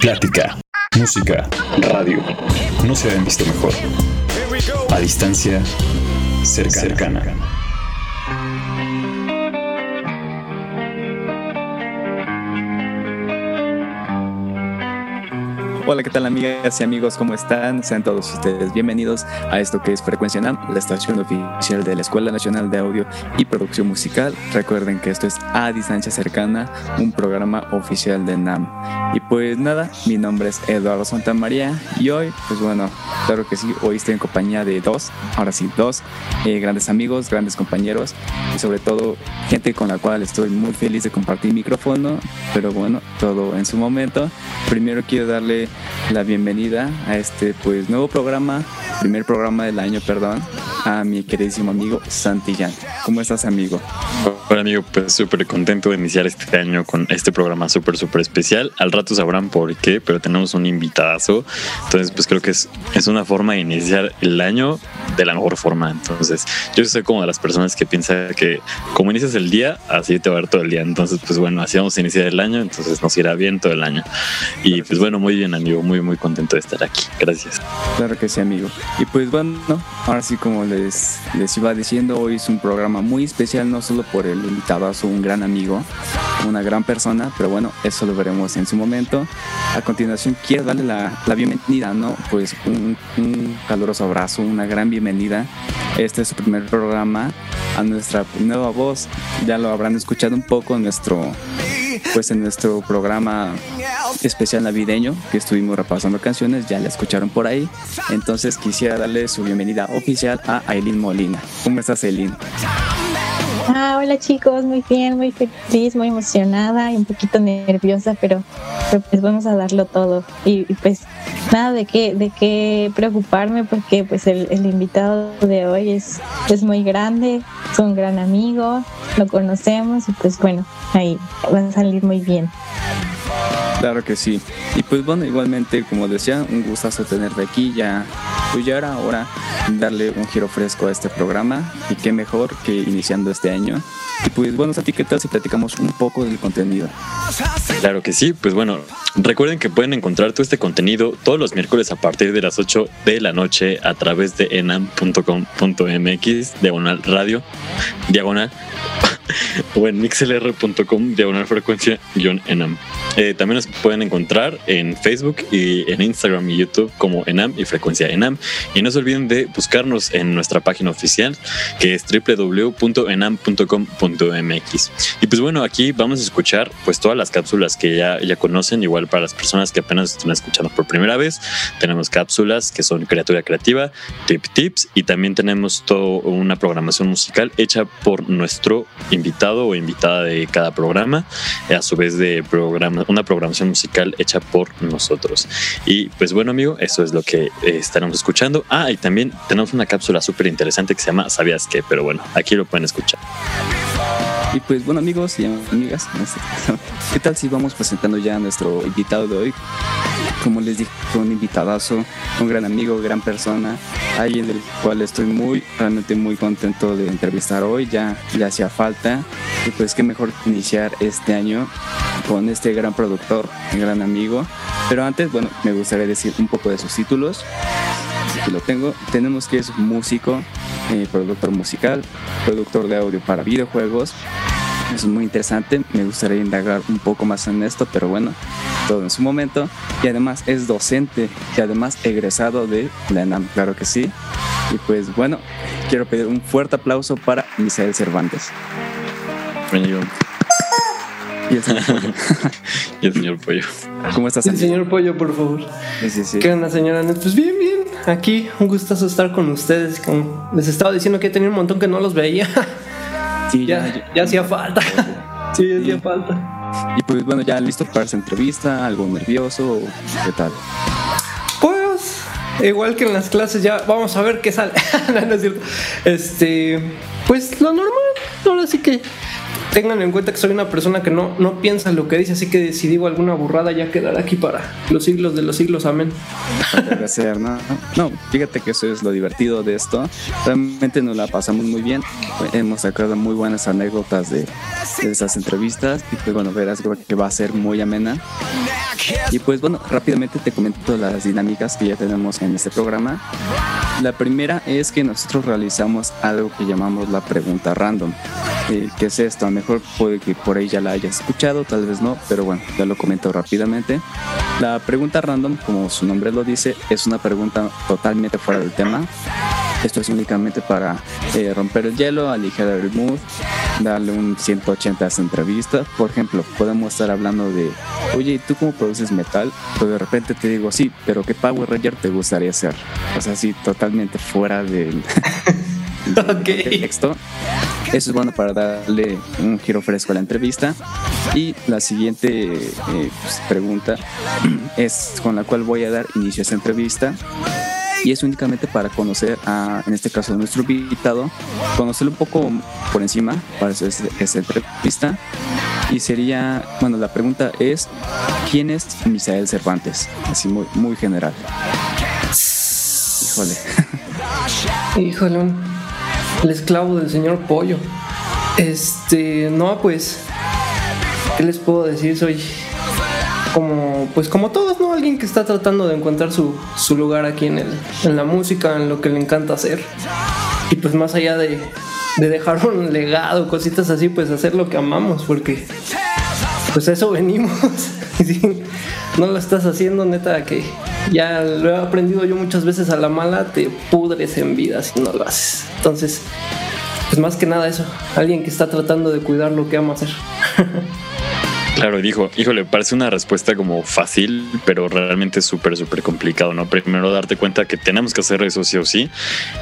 Plática, música, radio. No se habían visto mejor. A distancia, cercana. Hola, ¿qué tal amigas y amigos? ¿Cómo están? Sean todos ustedes bienvenidos a esto que es Frecuencia NAM, la estación oficial de la Escuela Nacional de Audio y Producción Musical. Recuerden que esto es A Distancia Cercana, un programa oficial de NAM. Y pues nada, mi nombre es Eduardo Santamaría y hoy, pues bueno, claro que sí, hoy estoy en compañía de dos, ahora sí, dos eh, grandes amigos, grandes compañeros y sobre todo gente con la cual estoy muy feliz de compartir micrófono, pero bueno, todo en su momento. Primero quiero darle la bienvenida a este pues nuevo programa, primer programa del año, perdón, a mi queridísimo amigo Santillán. ¿Cómo estás, amigo? Hola, amigo, pues súper contento de iniciar este año con este programa súper, súper especial. Al rato sabrán por qué, pero tenemos un invitadazo. Entonces, pues creo que es, es una forma de iniciar el año de la mejor forma. Entonces, yo soy como de las personas que piensan que como inicias el día, así te va a ver todo el día. Entonces, pues bueno, así vamos a iniciar el año, entonces nos irá bien todo el año. Y pues bueno, muy bien, amigo, muy, muy contento de estar aquí. Gracias. Claro que sí, amigo. Y pues bueno, ahora sí, como les, les iba diciendo, hoy es un programa muy especial, no solo por el invitado, a un gran amigo, una gran persona, pero bueno, eso lo veremos en su momento. A continuación, quiero darle la, la bienvenida, ¿no? Pues un, un caluroso abrazo, una gran bienvenida. Este es su primer programa a nuestra nueva voz. Ya lo habrán escuchado un poco en nuestro pues en nuestro programa especial navideño que estuvimos repasando canciones, ya la escucharon por ahí. Entonces quisiera darle su bienvenida oficial a Aileen Molina. ¿Cómo estás, Aileen? Ah, hola chicos, muy bien, muy feliz, muy emocionada y un poquito nerviosa, pero, pues vamos a darlo todo. Y, pues nada de qué, de qué preocuparme porque pues el, el, invitado de hoy es, es muy grande, es un gran amigo, lo conocemos y pues bueno, ahí va a salir muy bien. Claro que sí. Y pues bueno, igualmente, como decía, un gustazo tenerte aquí. Ya, pues ya era hora darle un giro fresco a este programa. Y qué mejor que iniciando este año. Y pues bueno, Santi, ¿qué tal si platicamos un poco del contenido? Claro que sí, pues bueno, recuerden que pueden encontrar todo este contenido todos los miércoles a partir de las 8 de la noche a través de enam.com.mx, diagonal radio, diagonal o en mixlr.com diagonal frecuencia enam. Eh, también nos pueden encontrar en Facebook y en Instagram y YouTube como enam y frecuencia enam. Y no se olviden de buscarnos en nuestra página oficial que es www.enam.com.mx. Y pues bueno, aquí vamos a escuchar pues todas las cápsulas que ya, ya conocen, igual para las personas que apenas están escuchando por primera vez. Tenemos cápsulas que son criatura creativa, tip tips y también tenemos toda una programación musical hecha por nuestro invitado o invitada de cada programa, a su vez de programa, una programación musical hecha por nosotros. Y pues bueno, amigo, eso es lo que eh, estaremos escuchando. Ah, y también tenemos una cápsula súper interesante que se llama ¿Sabías qué? Pero bueno, aquí lo pueden escuchar. Y pues bueno amigos y amigas, ¿qué tal si vamos presentando ya a nuestro invitado de hoy? Como les dije, un invitadazo, un gran amigo, gran persona, alguien del cual estoy muy, realmente muy contento de entrevistar hoy, ya, ya hacía falta. Y pues qué mejor iniciar este año con este gran productor, un gran amigo. Pero antes, bueno, me gustaría decir un poco de sus títulos aquí lo tengo. Tenemos que es músico, eh, productor musical, productor de audio para videojuegos. Es muy interesante, me gustaría indagar un poco más en esto, pero bueno, todo en su momento. Y además es docente y además egresado de la ENAM, claro que sí. Y pues bueno, quiero pedir un fuerte aplauso para Misael Cervantes. Bienvenido. Y el señor Pollo. y el señor Pollo. ¿Cómo estás? El señor Pollo, por favor. Sí, sí, sí. ¿Qué onda, señora? Pues bien, bien. Aquí, un gustazo estar con ustedes. Como les estaba diciendo que tenía un montón que no los veía. Sí, ya, ya, ya hacía falta. Sí, hacía falta. Y pues bueno, ya listo para esa entrevista, algo nervioso, ¿qué tal? Pues, igual que en las clases, ya vamos a ver qué sale. no, no es cierto. Este, pues lo normal. Ahora sí que tengan en cuenta que soy una persona que no, no piensa lo que dice, así que si digo alguna burrada ya quedará aquí para los siglos de los siglos, amén. ¿no? no, fíjate que eso es lo divertido de esto. Realmente nos la pasamos muy bien. Hemos sacado muy buenas anécdotas de, esas entrevistas y pues bueno, verás que va a ser muy amena. Y pues bueno, rápidamente te comento las dinámicas que ya tenemos en este programa. La primera es que nosotros realizamos algo que llamamos la pregunta random. Eh, ¿Qué es esto? A lo mejor puede que por ahí ya la hayas escuchado, tal vez no, pero bueno, ya lo comento rápidamente. La pregunta random, como su nombre lo dice, es una pregunta totalmente fuera del tema. Esto es únicamente para eh, romper el hielo, aligerar el mood, darle un 180 a esta entrevista. Por ejemplo, podemos estar hablando de, oye, ¿tú cómo produces metal? Pues de repente te digo, sí, pero ¿qué Power Ranger te gustaría ser? O sea, sí, totalmente fuera del, texto. Eso es bueno para darle un giro fresco a la entrevista. Y la siguiente eh, pues, pregunta es con la cual voy a dar inicio a esta entrevista y es únicamente para conocer a, en este caso, a nuestro invitado, conocerlo un poco por encima para hacer esta entrevista. Y sería, bueno, la pregunta es, ¿quién es Misael Cervantes? Así muy, muy general. Híjole. Híjole, el esclavo del señor Pollo. Este, no, pues, ¿qué les puedo decir? Soy como pues como todos, ¿no? Alguien que está tratando de encontrar su, su lugar aquí en, el, en la música, en lo que le encanta hacer. Y pues más allá de, de dejar un legado, cositas así, pues hacer lo que amamos, porque pues eso venimos. no lo estás haciendo, neta, que ya lo he aprendido yo muchas veces a la mala, te pudres en vida si no lo haces. Entonces, pues más que nada eso, alguien que está tratando de cuidar lo que ama hacer. Claro, dijo, híjole, parece una respuesta como fácil, pero realmente súper, súper complicado, ¿no? Primero, darte cuenta que tenemos que hacer eso sí o sí.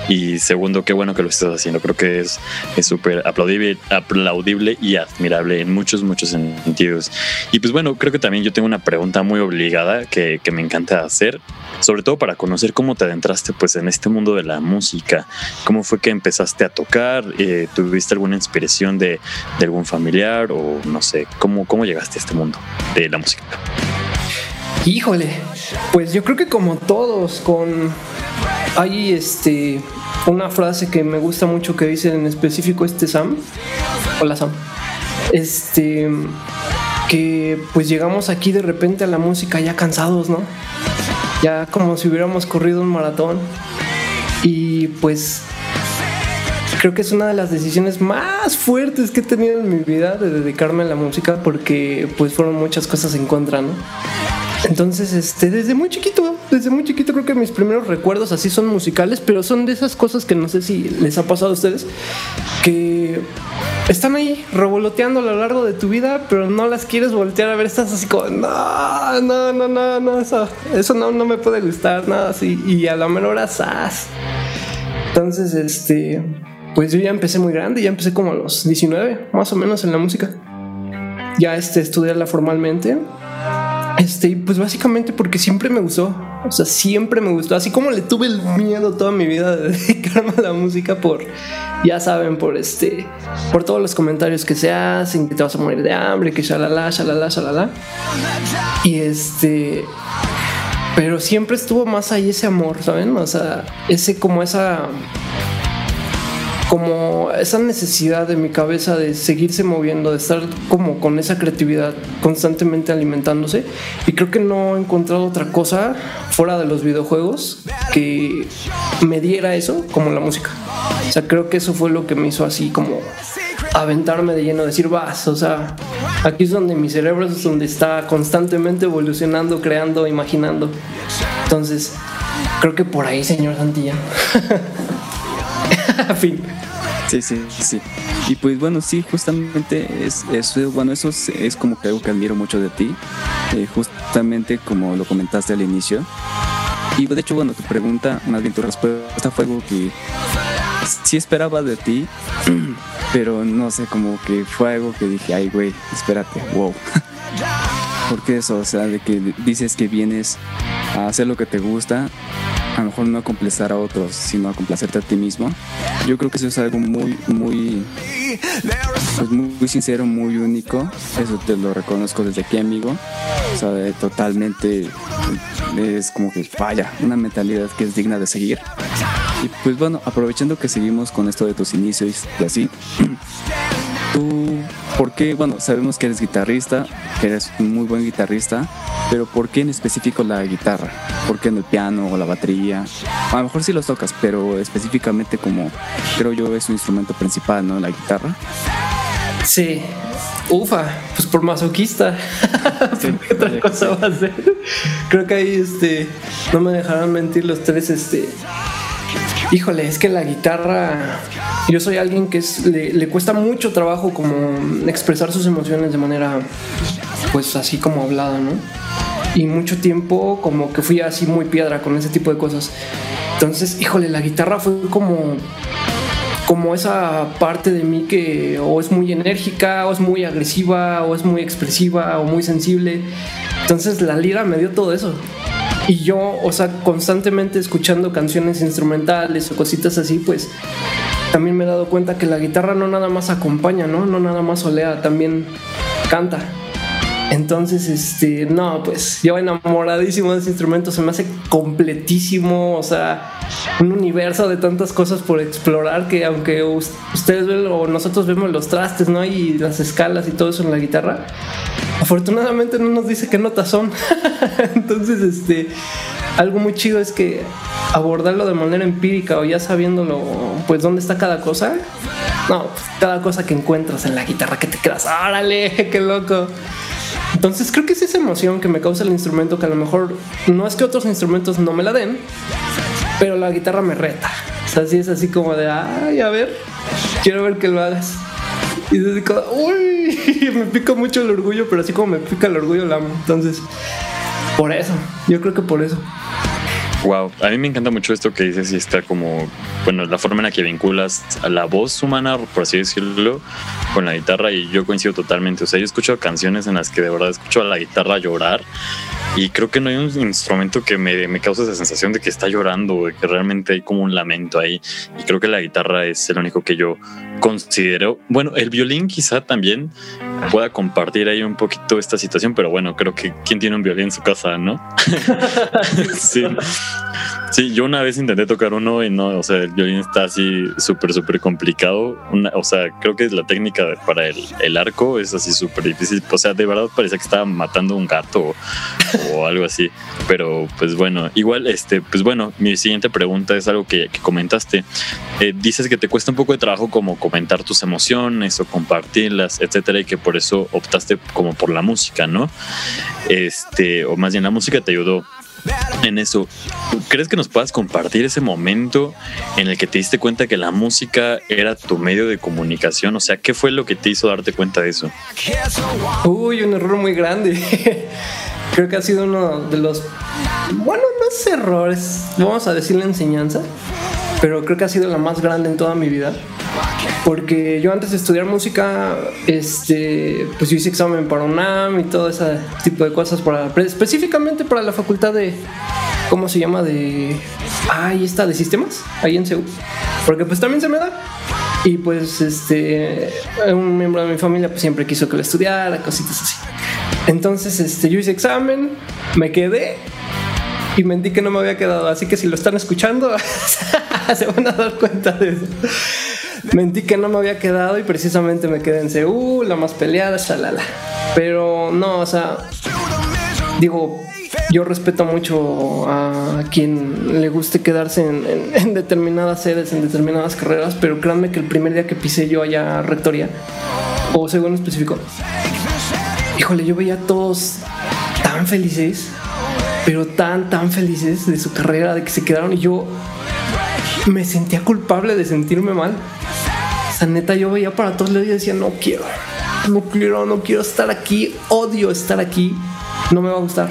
Y segundo, qué bueno que lo estás haciendo. Creo que es súper aplaudible, aplaudible y admirable en muchos, muchos sentidos. Y pues bueno, creo que también yo tengo una pregunta muy obligada que, que me encanta hacer, sobre todo para conocer cómo te adentraste pues en este mundo de la música. ¿Cómo fue que empezaste a tocar? Eh, ¿Tuviste alguna inspiración de, de algún familiar o no sé, cómo, cómo llegaste? Este mundo de la música? Híjole, pues yo creo que como todos, con hay este una frase que me gusta mucho que dice en específico este Sam. Hola Sam. Este que pues llegamos aquí de repente a la música ya cansados, ¿no? Ya como si hubiéramos corrido un maratón. Y pues creo que es una de las decisiones más fuertes que he tenido en mi vida de dedicarme a la música porque pues fueron muchas cosas en contra, ¿no? Entonces, este, desde muy chiquito, desde muy chiquito creo que mis primeros recuerdos así son musicales, pero son de esas cosas que no sé si les ha pasado a ustedes, que están ahí revoloteando a lo largo de tu vida, pero no las quieres voltear a ver, estás así como, no, no, no, no, no, eso, eso no, no me puede gustar, nada así, y a la menor hora, Entonces, este, pues yo ya empecé muy grande, ya empecé como a los 19, más o menos en la música. Ya este, estudiarla formalmente. Este, pues básicamente porque siempre me gustó. O sea, siempre me gustó. Así como le tuve el miedo toda mi vida de dedicarme a la música por, ya saben, por este, por todos los comentarios que se hacen, que te vas a morir de hambre, que shalala, shalala, shalala. Y este, pero siempre estuvo más ahí ese amor, ¿saben? O sea, ese como esa como esa necesidad de mi cabeza de seguirse moviendo, de estar como con esa creatividad constantemente alimentándose. Y creo que no he encontrado otra cosa fuera de los videojuegos que me diera eso como la música. O sea, creo que eso fue lo que me hizo así como aventarme de lleno, decir, vas, o sea, aquí es donde mi cerebro es donde está constantemente evolucionando, creando, imaginando. Entonces, creo que por ahí, señor Santilla. Sí, sí, sí. Y pues bueno, sí, justamente es, bueno, eso es, como que algo que admiro mucho de ti, eh, justamente como lo comentaste al inicio. Y de hecho, bueno, tu pregunta, más bien tu respuesta fue algo que sí esperaba de ti, pero no sé, como que fue algo que dije, ay, güey, espérate, wow. Porque eso, o sea, de que dices que vienes a hacer lo que te gusta, a lo mejor no a complacer a otros, sino a complacerte a ti mismo. Yo creo que eso es algo muy, muy, pues muy, sincero, muy único. Eso te lo reconozco desde aquí, amigo. O sea, totalmente es como que falla, una mentalidad que es digna de seguir. Y pues bueno, aprovechando que seguimos con esto de tus inicios y así, tú, ¿por qué? Bueno, sabemos que eres guitarrista, que eres un muy buen guitarrista, pero ¿por qué en específico la guitarra? ¿Por qué en el piano o la batería? A lo mejor sí los tocas, pero específicamente como creo yo es un instrumento principal, ¿no? La guitarra. Sí, ufa, pues por masoquista. ¿Qué otra cosa va a ser? Creo que ahí este, no me dejarán mentir los tres, este. Híjole, es que la guitarra, yo soy alguien que es, le, cuesta mucho trabajo como expresar sus emociones de manera, pues así como hablada, ¿no? y mucho tiempo como que fui así muy piedra con ese tipo de cosas. Entonces, híjole, la guitarra fue como como esa parte de mí que o es muy enérgica, o es muy agresiva, o es muy expresiva, o muy sensible. Entonces la lira me dio todo eso. Y yo, o sea, constantemente escuchando canciones instrumentales o cositas así, pues también me he dado cuenta que la guitarra no nada más acompaña, ¿no? No nada más olea, también canta. Entonces, este, no, pues yo enamoradísimo de ese instrumento, se me hace completísimo, o sea, un universo de tantas cosas por explorar que aunque ustedes ven o nosotros vemos los trastes, ¿no? Y las escalas y todo eso en la guitarra, afortunadamente no nos dice qué notas son. Entonces, este, algo muy chido es que abordarlo de manera empírica o ya sabiéndolo, pues dónde está cada cosa. No, pues, cada cosa que encuentras en la guitarra que te quedas, órale, qué loco. Entonces creo que es esa emoción que me causa el instrumento que a lo mejor no es que otros instrumentos no me la den, pero la guitarra me reta. O sea, sí es así como de, ay, a ver, quiero ver que lo hagas. Y es así como, uy, me pica mucho el orgullo, pero así como me pica el orgullo la amo. Entonces, por eso, yo creo que por eso. Wow, a mí me encanta mucho esto que dices y está como, bueno, la forma en la que vinculas a la voz humana, por así decirlo, con la guitarra y yo coincido totalmente. O sea, yo escucho canciones en las que de verdad escucho a la guitarra llorar y creo que no hay un instrumento que me, me cause esa sensación de que está llorando, de que realmente hay como un lamento ahí. Y creo que la guitarra es el único que yo considero. Bueno, el violín quizá también pueda compartir ahí un poquito esta situación, pero bueno, creo que ¿quién tiene un violín en su casa, no? sí. Sí, yo una vez intenté tocar uno y no, o sea, el violín está así súper, súper complicado. o sea, creo que la técnica para el, el arco es así súper difícil. O sea, de verdad parecía que estaba matando un gato o, algo así. Pero pues bueno, igual, este, pues bueno, mi siguiente pregunta es algo que, comentaste. Eh, dices que te cuesta un poco de trabajo como comentar tus emociones o compartirlas, etcétera, y que por eso optaste como por la música, ¿no? Este, o más bien la música te ayudó en eso. ¿Crees que nos puedas compartir ese momento en el que te diste cuenta que la música era tu medio de comunicación? O sea, ¿qué fue lo que te hizo darte cuenta de eso? Uy, un error muy grande. Creo que ha sido uno de los, bueno, no es errores, vamos a decir la enseñanza, pero creo que ha sido la más grande en toda mi vida porque yo antes de estudiar música, este, pues yo hice examen para UNAM y todo ese tipo de cosas, para, específicamente para la facultad de, ¿cómo se llama? De, ahí está, de sistemas, ahí en CEU, porque pues también se me da. Y pues este, un miembro de mi familia pues siempre quiso que lo estudiara, cositas así. Entonces, este, yo hice examen, me quedé y mentí que no me había quedado. Así que si lo están escuchando, se van a dar cuenta de eso. Mentí que no me había quedado y precisamente me quedé en Seúl, la más peleada, shalala. Pero no, o sea, digo, yo respeto mucho a quien le guste quedarse en, determinadas sedes, en determinadas carreras, pero créanme que el primer día que pisé yo allá Rectoría, o según específico, híjole, yo veía a todos tan felices, pero tan, tan felices de su carrera, de que se quedaron y yo me sentía culpable de sentirme mal sea, neta, yo veía para todos lados y decía, no quiero, no quiero, no quiero estar aquí, odio estar aquí, no me va a gustar.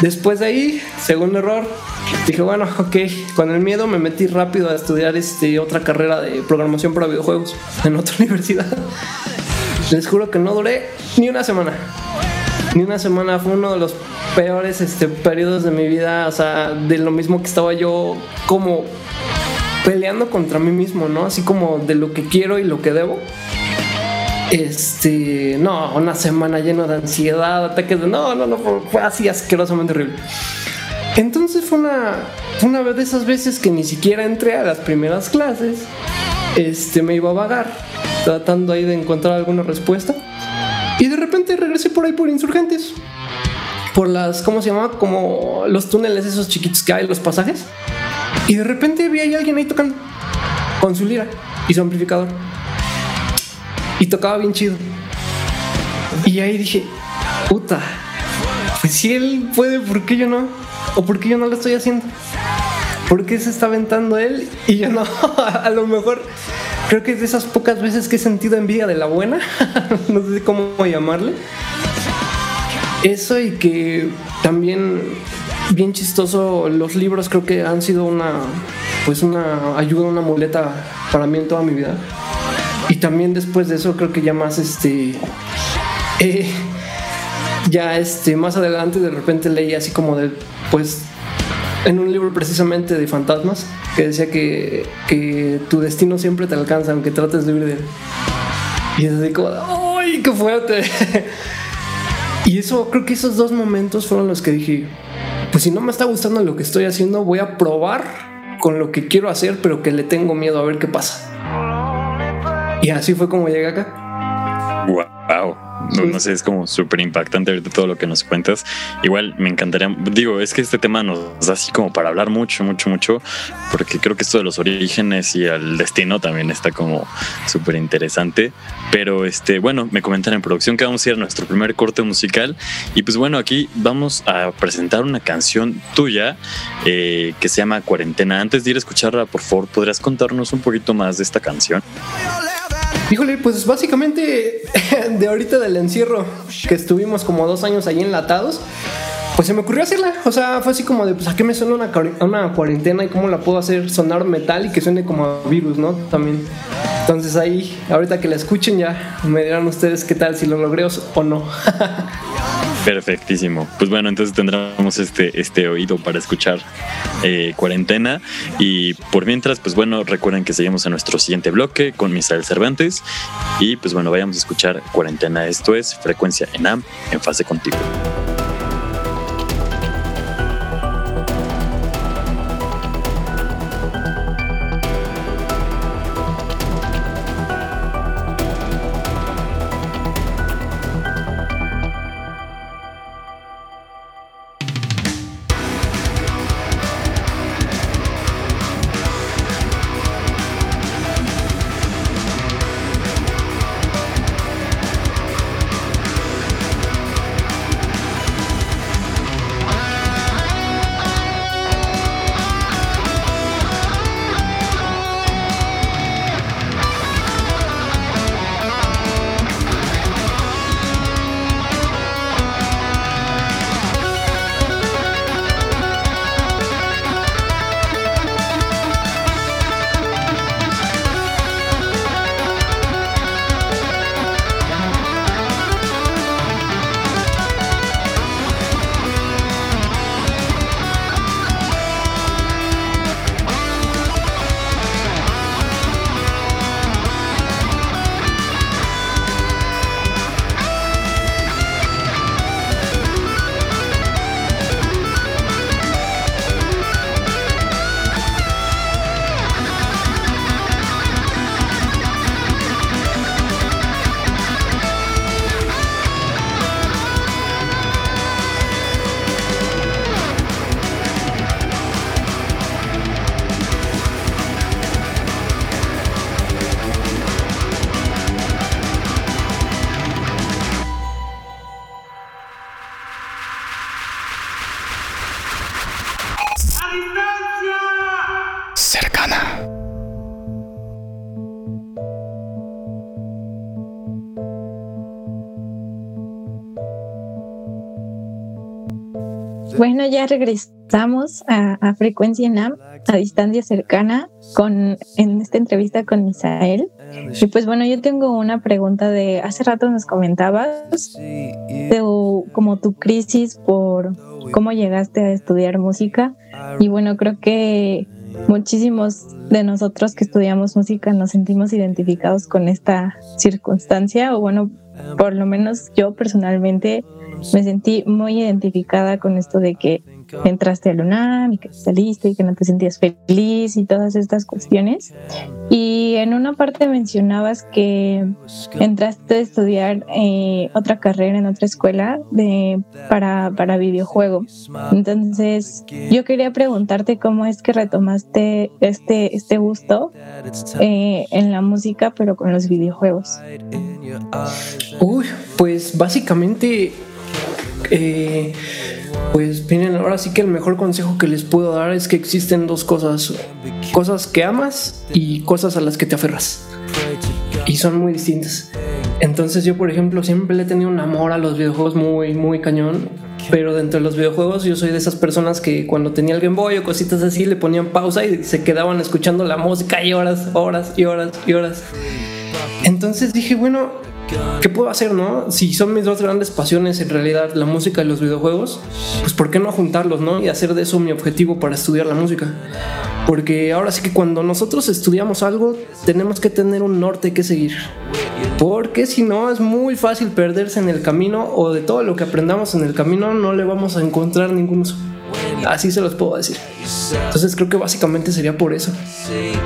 Después de ahí, segundo error, dije, bueno, ok, con el miedo me metí rápido a estudiar este, otra carrera de programación para videojuegos en otra universidad. Les juro que no duré ni una semana. ni una semana fue uno de los peores este, periodos de mi vida, o sea, de lo mismo que estaba yo como peleando contra mí mismo, ¿no? Así como de lo que quiero y lo que debo. Este, no, una semana lleno de ansiedad, ataques de no, no, no, fue así asquerosamente horrible. Entonces fue una, una vez de esas veces que ni siquiera entré a las primeras clases, este, me iba a vagar, tratando ahí de encontrar alguna respuesta. Y de repente regresé por ahí por insurgentes. Por las, ¿cómo se llama? Como los túneles esos chiquitos que hay, los pasajes. Y de repente vi ahí a alguien ahí tocando con su lira y su amplificador. Y tocaba bien chido. Y ahí dije, puta, pues si él puede, ¿por qué yo no? ¿O por qué yo no lo estoy haciendo? ¿Por qué se está aventando él y yo no? a lo mejor creo que es de esas pocas veces que he sentido envidia de la buena. no sé cómo llamarle. Eso y que también bien chistoso los libros creo que han sido una pues una ayuda, una muleta para mí en toda mi vida. Y también después de eso creo que ya más este eh, ya este más adelante de repente leí así como de pues en un libro precisamente de fantasmas que decía que, que tu destino siempre te alcanza aunque trates de huir de él. Y es así como, ¡ay, qué fuerte! y eso, creo que esos dos momentos fueron los que dije, pues si no me está gustando lo que estoy haciendo, voy a probar con lo que quiero hacer, pero que le tengo miedo a ver qué pasa. Y así fue como llegué acá. Wow. No, sé, es como súper impactante ahorita todo lo que nos cuentas. Igual me encantaría, digo, es que este tema nos da así como para hablar mucho, mucho, mucho, porque creo que esto de los orígenes y el destino también está como súper interesante. Pero este, bueno, me comentan en producción que vamos a ir a nuestro primer corte musical. Y pues bueno, aquí vamos a presentar una canción tuya eh, que se llama Cuarentena. Antes de ir a escucharla, por favor, ¿podrías contarnos un poquito más de esta canción? Híjole, pues básicamente de ahorita del encierro que estuvimos como dos años ahí enlatados, pues se me ocurrió hacerla. O sea, fue así como de, pues, ¿a qué me suena una, cuarentena y cómo la puedo hacer sonar metal y que suene como virus, ¿no? También. Entonces ahí, ahorita que la escuchen ya me dirán ustedes qué tal, si lo logré o no. Perfectísimo. Pues bueno, entonces tendremos este, este oído para escuchar eh, cuarentena. Y por mientras, pues bueno, recuerden que seguimos en nuestro siguiente bloque con Misael Cervantes. Y pues bueno, vayamos a escuchar cuarentena. Esto es Frecuencia ENAM en fase contigo. Bueno, ya regresamos a, Frecuencia NAM, a distancia cercana, con, en esta entrevista con Misael. Y pues bueno, yo tengo una pregunta de hace rato nos comentabas de como tu crisis por cómo llegaste a estudiar música y bueno, creo que muchísimos de nosotros que estudiamos música nos sentimos identificados con esta circunstancia o bueno, por lo menos yo personalmente me sentí muy identificada con esto de que entraste al UNAM y que saliste y que no te sentías feliz y todas estas cuestiones. Y en una parte mencionabas que entraste a estudiar eh, otra carrera en otra escuela de, para, para videojuegos. Entonces, yo quería preguntarte cómo es que retomaste este, este gusto eh, en la música, pero con los videojuegos. Uy, pues básicamente... Eh, pues miren, ahora sí que el mejor consejo que les puedo dar es que existen dos cosas. Cosas que amas y cosas a las que te aferras. Y son muy distintas. Entonces yo, por ejemplo, siempre le he tenido un amor a los videojuegos muy, muy cañón. Pero dentro de los videojuegos yo soy de esas personas que cuando tenía el Game Boy o cositas así le ponían pausa y se quedaban escuchando la música y horas, horas y horas y horas. Entonces dije, bueno, ¿qué puedo hacer, no? Si son mis dos grandes pasiones en realidad, la música y los videojuegos, pues ¿por qué no juntarlos, no? Y hacer de eso mi objetivo para estudiar la música. Porque ahora sí que cuando nosotros estudiamos algo, tenemos que tener un norte que seguir. Porque si no, es muy fácil perderse en el camino o de todo lo que aprendamos en el camino no le vamos a encontrar ningún uso. Así se los puedo decir. Entonces creo que básicamente sería por eso.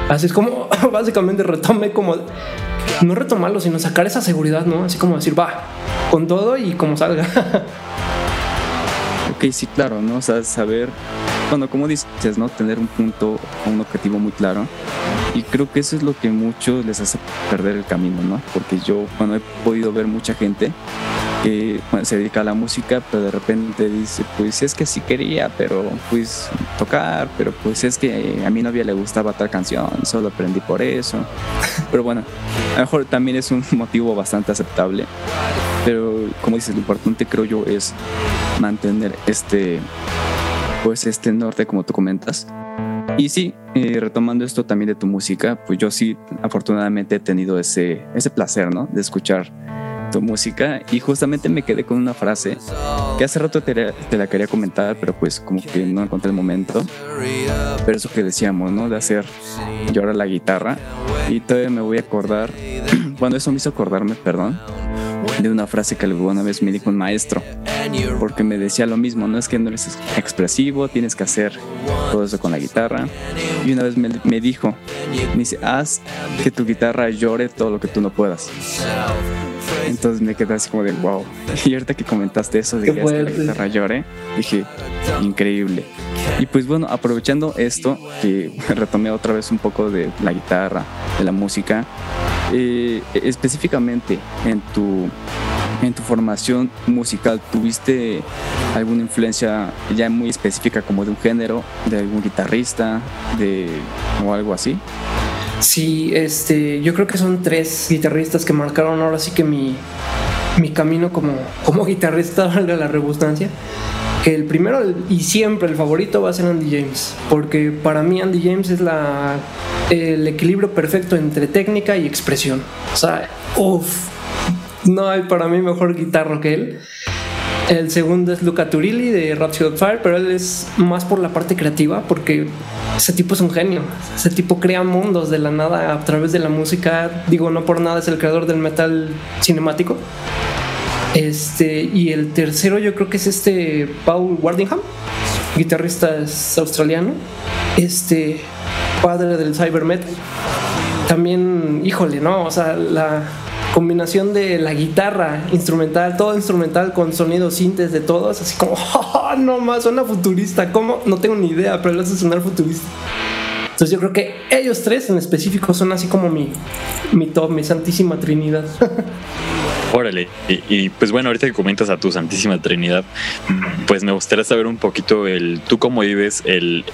Así es como básicamente retome como no retomarlo, sino sacar esa seguridad, ¿no? Así como decir, va, con todo y como salga. ok, sí, claro, ¿no? O sea, saber, bueno, como dices, ¿no? Tener un punto un objetivo muy claro. Y creo que eso es lo que muchos les hace perder el camino, ¿no? Porque yo, bueno, he podido ver mucha gente que se dedica a la música, pero de repente dice, pues es que sí quería, pero pues tocar, pero pues es que a mi novia le gustaba tal canción, solo aprendí por eso. Pero bueno, a lo mejor también es un motivo bastante aceptable. Pero como dices, lo importante creo yo es mantener este, pues este norte como tú comentas. Y sí, eh, retomando esto también de tu música, pues yo sí afortunadamente he tenido ese, ese placer, ¿no? De escuchar tu música y justamente me quedé con una frase que hace rato te, la quería comentar, pero pues como que no encontré el momento. Pero eso que decíamos, ¿no? De hacer llorar la guitarra. Y todavía me voy a acordar, bueno, eso me hizo acordarme, perdón, de una frase que alguna vez me dijo un maestro, porque me decía lo mismo, no es que no eres expresivo, tienes que hacer todo eso con la guitarra. Y una vez me, me dijo, me dice, haz que tu guitarra llore todo lo que tú no puedas. Entonces me quedé así como de wow. Y ahorita que comentaste eso de que la guitarra llore, dije, increíble. Y pues bueno, aprovechando esto, que retomé otra vez un poco de la guitarra, de la música, eh, específicamente en tu, en tu formación musical, ¿tuviste alguna influencia ya muy específica como de un género, de algún guitarrista, de, o algo así? Sí, este, yo creo que son tres guitarristas que marcaron ahora sí que mi, mi camino como, como guitarrista, valga la redundancia. Que el primero y siempre el favorito va a ser Andy James, porque para mí Andy James es la, el equilibrio perfecto entre técnica y expresión. O sea, uff, no hay para mí mejor guitarro que él. El segundo es Luca Turilli de Red Fire, pero él es más por la parte creativa porque ese tipo es un genio. Ese tipo crea mundos de la nada a través de la música. Digo, no por nada es el creador del metal cinemático. Este, y el tercero yo creo que es este Paul Wardingham, guitarrista australiano, este padre del cyber metal. También, híjole, no, o sea, la, combinación de la guitarra instrumental, todo instrumental con sonidos sintes de todos, así como, oh, no más, suena futurista, ¿cómo? No tengo ni idea, pero lo hace sonar futurista. Entonces yo creo que ellos tres en específico son así como mi, mi top, mi santísima trinidad. Órale, y, pues bueno, ahorita que comentas a tu Santísima Trinidad, pues me gustaría saber un poquito el tú cómo vives el,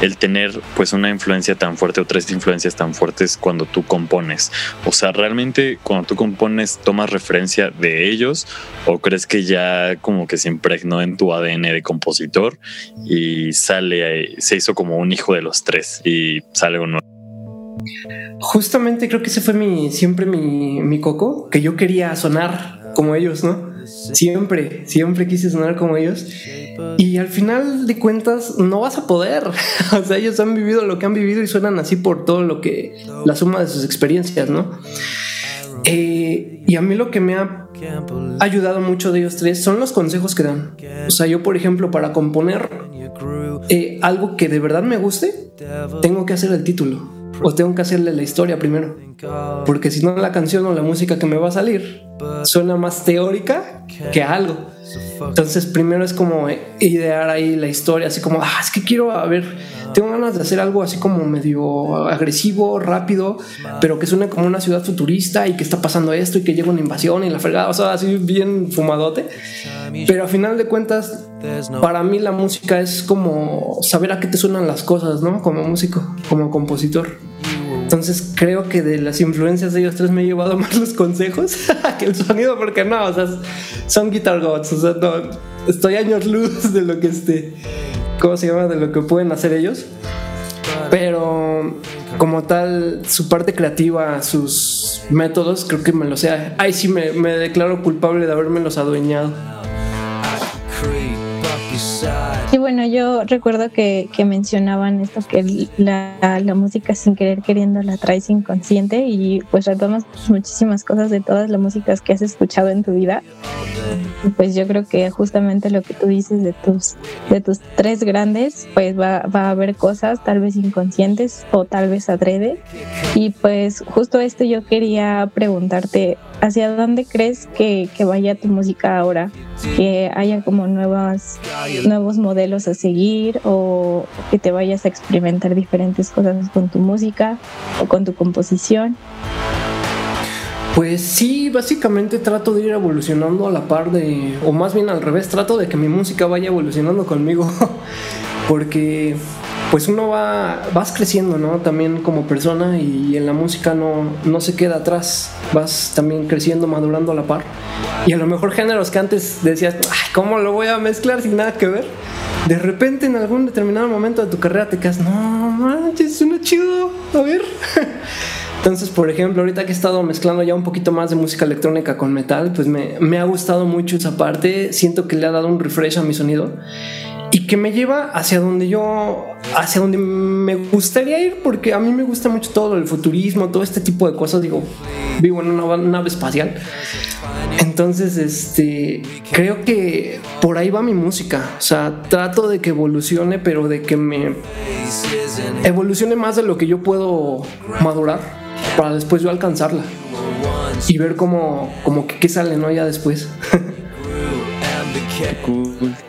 el tener pues una influencia tan fuerte o tres influencias tan fuertes cuando tú compones. O sea, realmente cuando tú compones tomas referencia de ellos o crees que ya como que se impregnó en tu ADN de compositor y sale, se hizo como un hijo de los tres y sale uno. Justamente creo que ese fue mi, siempre mi, mi coco, que yo quería sonar como ellos, ¿no? Siempre, siempre quise sonar como ellos. Y al final de cuentas no vas a poder. o sea, ellos han vivido lo que han vivido y suenan así por todo lo que, la suma de sus experiencias, ¿no? Eh, y a mí lo que me ha ayudado mucho de ellos tres son los consejos que dan. O sea, yo por ejemplo para componer eh, algo que de verdad me guste, tengo que hacer el título o tengo que hacerle la historia primero. Porque si no la canción o la música que me va a salir suena más teórica que algo. Entonces primero es como idear ahí la historia, así como, ah, es que quiero, a ver, tengo ganas de hacer algo así como medio agresivo, rápido, pero que suene como una ciudad futurista y que está pasando esto y que llega una invasión y la fregada, o sea, así bien fumadote. Pero a final de cuentas, para mí la música es como saber a qué te suenan las cosas, ¿no? Como músico, como compositor. Entonces creo que de las influencias de ellos tres me he llevado más los consejos que el sonido, porque no, o sea, son guitar gods, o sea, no, estoy años luz de lo que este, ¿cómo se llama? De lo que pueden hacer ellos. Pero como tal, su parte creativa, sus métodos, creo que me lo sea. Ay, sí, me, me declaro culpable de haberme los adueñado. Y bueno, yo recuerdo que, mencionaban esto, que la, la, música sin querer queriendo la traes inconsciente y pues retomas muchísimas cosas de todas las músicas que has escuchado en tu vida. Y pues yo creo que justamente lo que tú dices de tus, de tus tres grandes, pues va, va a haber cosas tal vez inconscientes o tal vez adrede. Y pues justo esto yo quería preguntarte, ¿hacia dónde crees que, que vaya tu música ahora? Que haya como nuevas, nuevos modelos a seguir o que te vayas a experimentar diferentes cosas con tu música o con tu composición? Pues sí, básicamente trato de ir evolucionando a la par de, o más bien al revés, trato de que mi música vaya evolucionando conmigo, porque pues uno va, vas creciendo, ¿no? También como persona y en la música no, no se queda atrás, vas también creciendo, madurando a la par. Y a lo mejor géneros que antes decías, ay, ¿cómo lo voy a mezclar sin nada que ver? De repente en algún determinado momento de tu carrera te quedas, no manches, suena chido, a ver. Entonces, por ejemplo, ahorita que he estado mezclando ya un poquito más de música electrónica con metal, pues me, me ha gustado mucho esa parte, siento que le ha dado un refresh a mi sonido y que me lleva hacia donde yo, hacia donde me gustaría ir, porque a mí me gusta mucho todo el futurismo, todo este tipo de cosas. Digo, vivo en una nave espacial. Entonces, este, creo que por ahí va mi música. O sea, trato de que evolucione, pero de que me evolucione más de lo que yo puedo madurar para después yo alcanzarla y ver cómo, como que qué sale, ¿no? Ya después.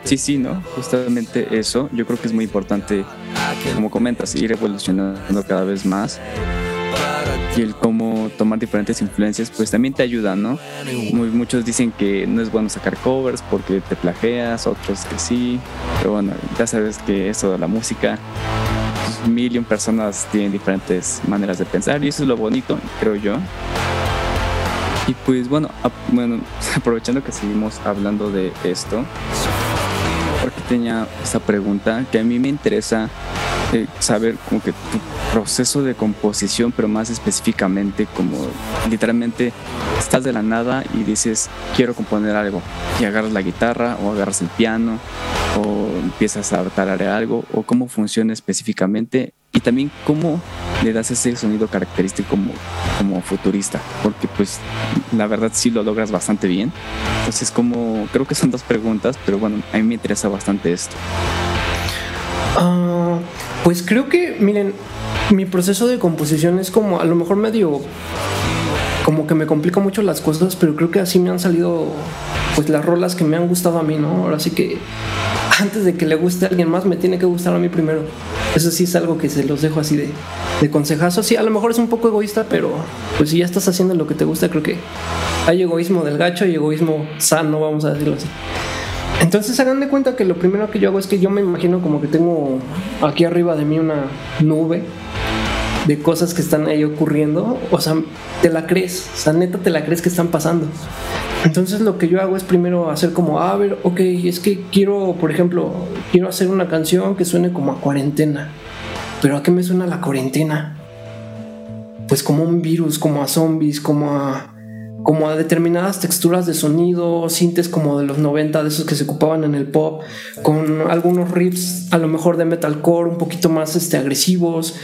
Sí, sí, ¿no? Justamente eso. Yo creo que es muy importante, como comentas, ir evolucionando cada vez más. Y el cómo tomar diferentes influencias, pues también te ayuda, ¿no? Muy, muchos dicen que no es bueno sacar covers porque te plageas, otros que sí. Pero bueno, ya sabes que eso de la música, pues, mil y personas tienen diferentes maneras de pensar y eso es lo bonito, creo yo. Y pues bueno, bueno, aprovechando que seguimos hablando de esto, porque tenía esta pregunta que a mí me interesa eh, saber como que tu proceso de composición, pero más específicamente como literalmente estás de la nada y dices quiero componer algo y agarras la guitarra o agarras el piano o empiezas a tararear algo o cómo funciona específicamente y también cómo le das ese sonido característico como, como futurista, porque pues la verdad sí lo logras bastante bien. Entonces como creo que son dos preguntas, pero bueno, a mí me interesa bastante esto. Uh, pues creo que, miren, mi proceso de composición es como a lo mejor medio como que me complica mucho las cosas, pero creo que así me han salido pues las rolas que me han gustado a mí, ¿no? Ahora sí que antes de que le guste a alguien más, me tiene que gustar a mí primero. Eso sí es algo que se los dejo así de, de consejazo. Sí, a lo mejor es un poco egoísta, pero pues si ya estás haciendo lo que te gusta, creo que hay egoísmo del gacho y egoísmo sano, vamos a decirlo así. Entonces hagan de cuenta que lo primero que yo hago es que yo me imagino como que tengo aquí arriba de mí una nube de cosas que están ahí ocurriendo. O sea, te la crees, o sea, neta te la crees que están pasando. Entonces lo que yo hago es primero hacer como, ah, a ver, ok, es que quiero, por ejemplo, quiero hacer una canción que suene como a cuarentena. Pero ¿a qué me suena la cuarentena? pues como un virus, como a zombies, como a como a determinadas texturas de sonido, sintes como de los 90, de esos que se ocupaban en el pop, con algunos riffs a lo mejor de metalcore un poquito más este, agresivos,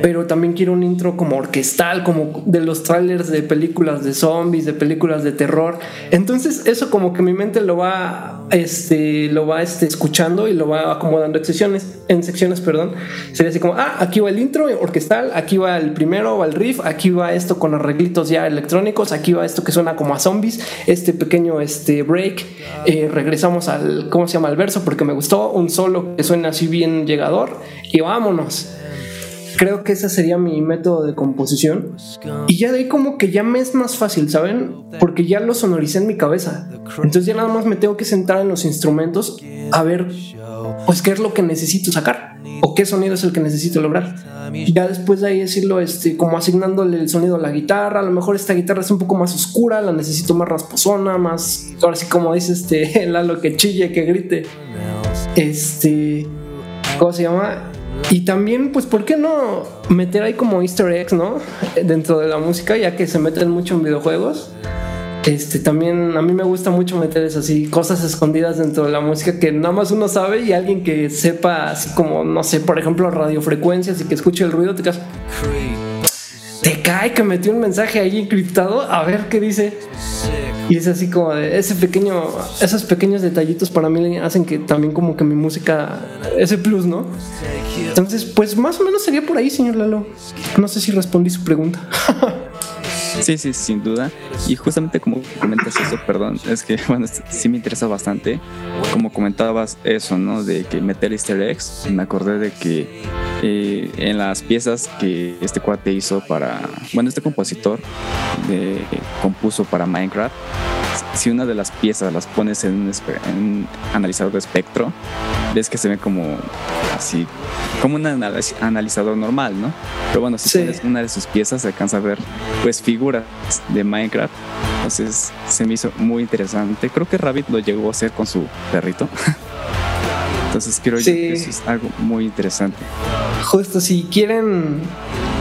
pero también quiero un intro como orquestal, como de los trailers de películas de zombies, de películas de terror. Entonces eso como que mi mente lo va, este, lo va este, escuchando y lo va acomodando en secciones, en secciones, perdón. Sería así como, ah, aquí va el intro orquestal, aquí va el primero, va el riff, aquí va esto con arreglitos ya electrónicos, aquí va esto que suena como a zombies, este pequeño este break, eh, regresamos al, ¿cómo se llama? Al verso porque me gustó, un solo que suena así bien llegador y vámonos. Creo que ese sería mi método de composición. Y ya de ahí como que ya me es más fácil, ¿saben? Porque ya lo sonoricé en mi cabeza. Entonces ya nada más me tengo que sentar en los instrumentos a ver, pues, qué es lo que necesito sacar o qué sonido es el que necesito lograr. Ya después de ahí decirlo, este, como asignándole el sonido a la guitarra, a lo mejor esta guitarra es un poco más oscura, la necesito más rasposona, más, ahora sí como dice este, Lalo, que chille, que grite. Este, ¿cómo se llama? Y también, pues, ¿por qué no meter ahí como easter eggs, ¿no? Dentro de la música, ya que se meten mucho en videojuegos. Este, también a mí me gusta mucho meter eso así, cosas escondidas dentro de la música que nada más uno sabe y alguien que sepa, así como, no sé, por ejemplo, radiofrecuencias y que escuche el ruido, te cae, te cae que metió un mensaje ahí encriptado, a ver qué dice. Y es así como de ese pequeño, esos pequeños detallitos para mí hacen que también como que mi música, ese plus, ¿no? Entonces, pues más o menos sería por ahí, señor Lalo. No sé si respondí su pregunta. Sí, sí, sin duda. Y justamente como comentas eso, perdón, es que bueno, sí me interesa bastante. Como comentabas eso, ¿no? De que meter easter eggs, me acordé de que eh, en las piezas que este cuate hizo para, bueno, este compositor de, compuso para Minecraft, si una de las piezas las pones en un, analizador de espectro, ves que se ve como así, como un analizador normal, ¿no? Pero bueno, si pones una de sus piezas, se alcanza a ver pues figuras de Minecraft. Entonces se me hizo muy interesante. Creo que Rabbit lo llegó a hacer con su perrito. Entonces creo que eso es algo muy interesante. Justo si quieren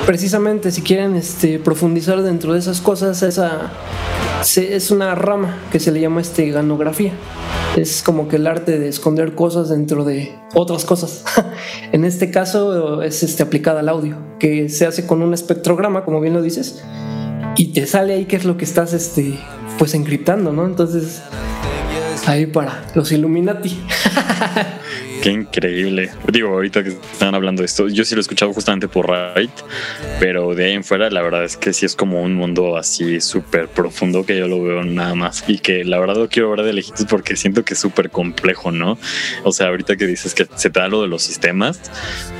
precisamente si quieren este, profundizar dentro de esas cosas, esa es una rama que se le llama este, ganografía. Es como que el arte de esconder cosas dentro de otras cosas. en este caso es este, aplicada al audio, que se hace con un espectrograma, como bien lo dices, y te sale ahí qué es lo que estás este, pues encriptando, ¿no? Entonces, ahí para los Illuminati. Qué increíble. Digo, ahorita que están hablando de esto, yo sí lo he escuchado justamente por Right, pero de ahí en fuera la verdad es que sí es como un mundo así súper profundo que yo lo veo nada más y que la verdad lo quiero ver de lejitos porque siento que es súper complejo, ¿no? O sea, ahorita que dices que se te da lo de los sistemas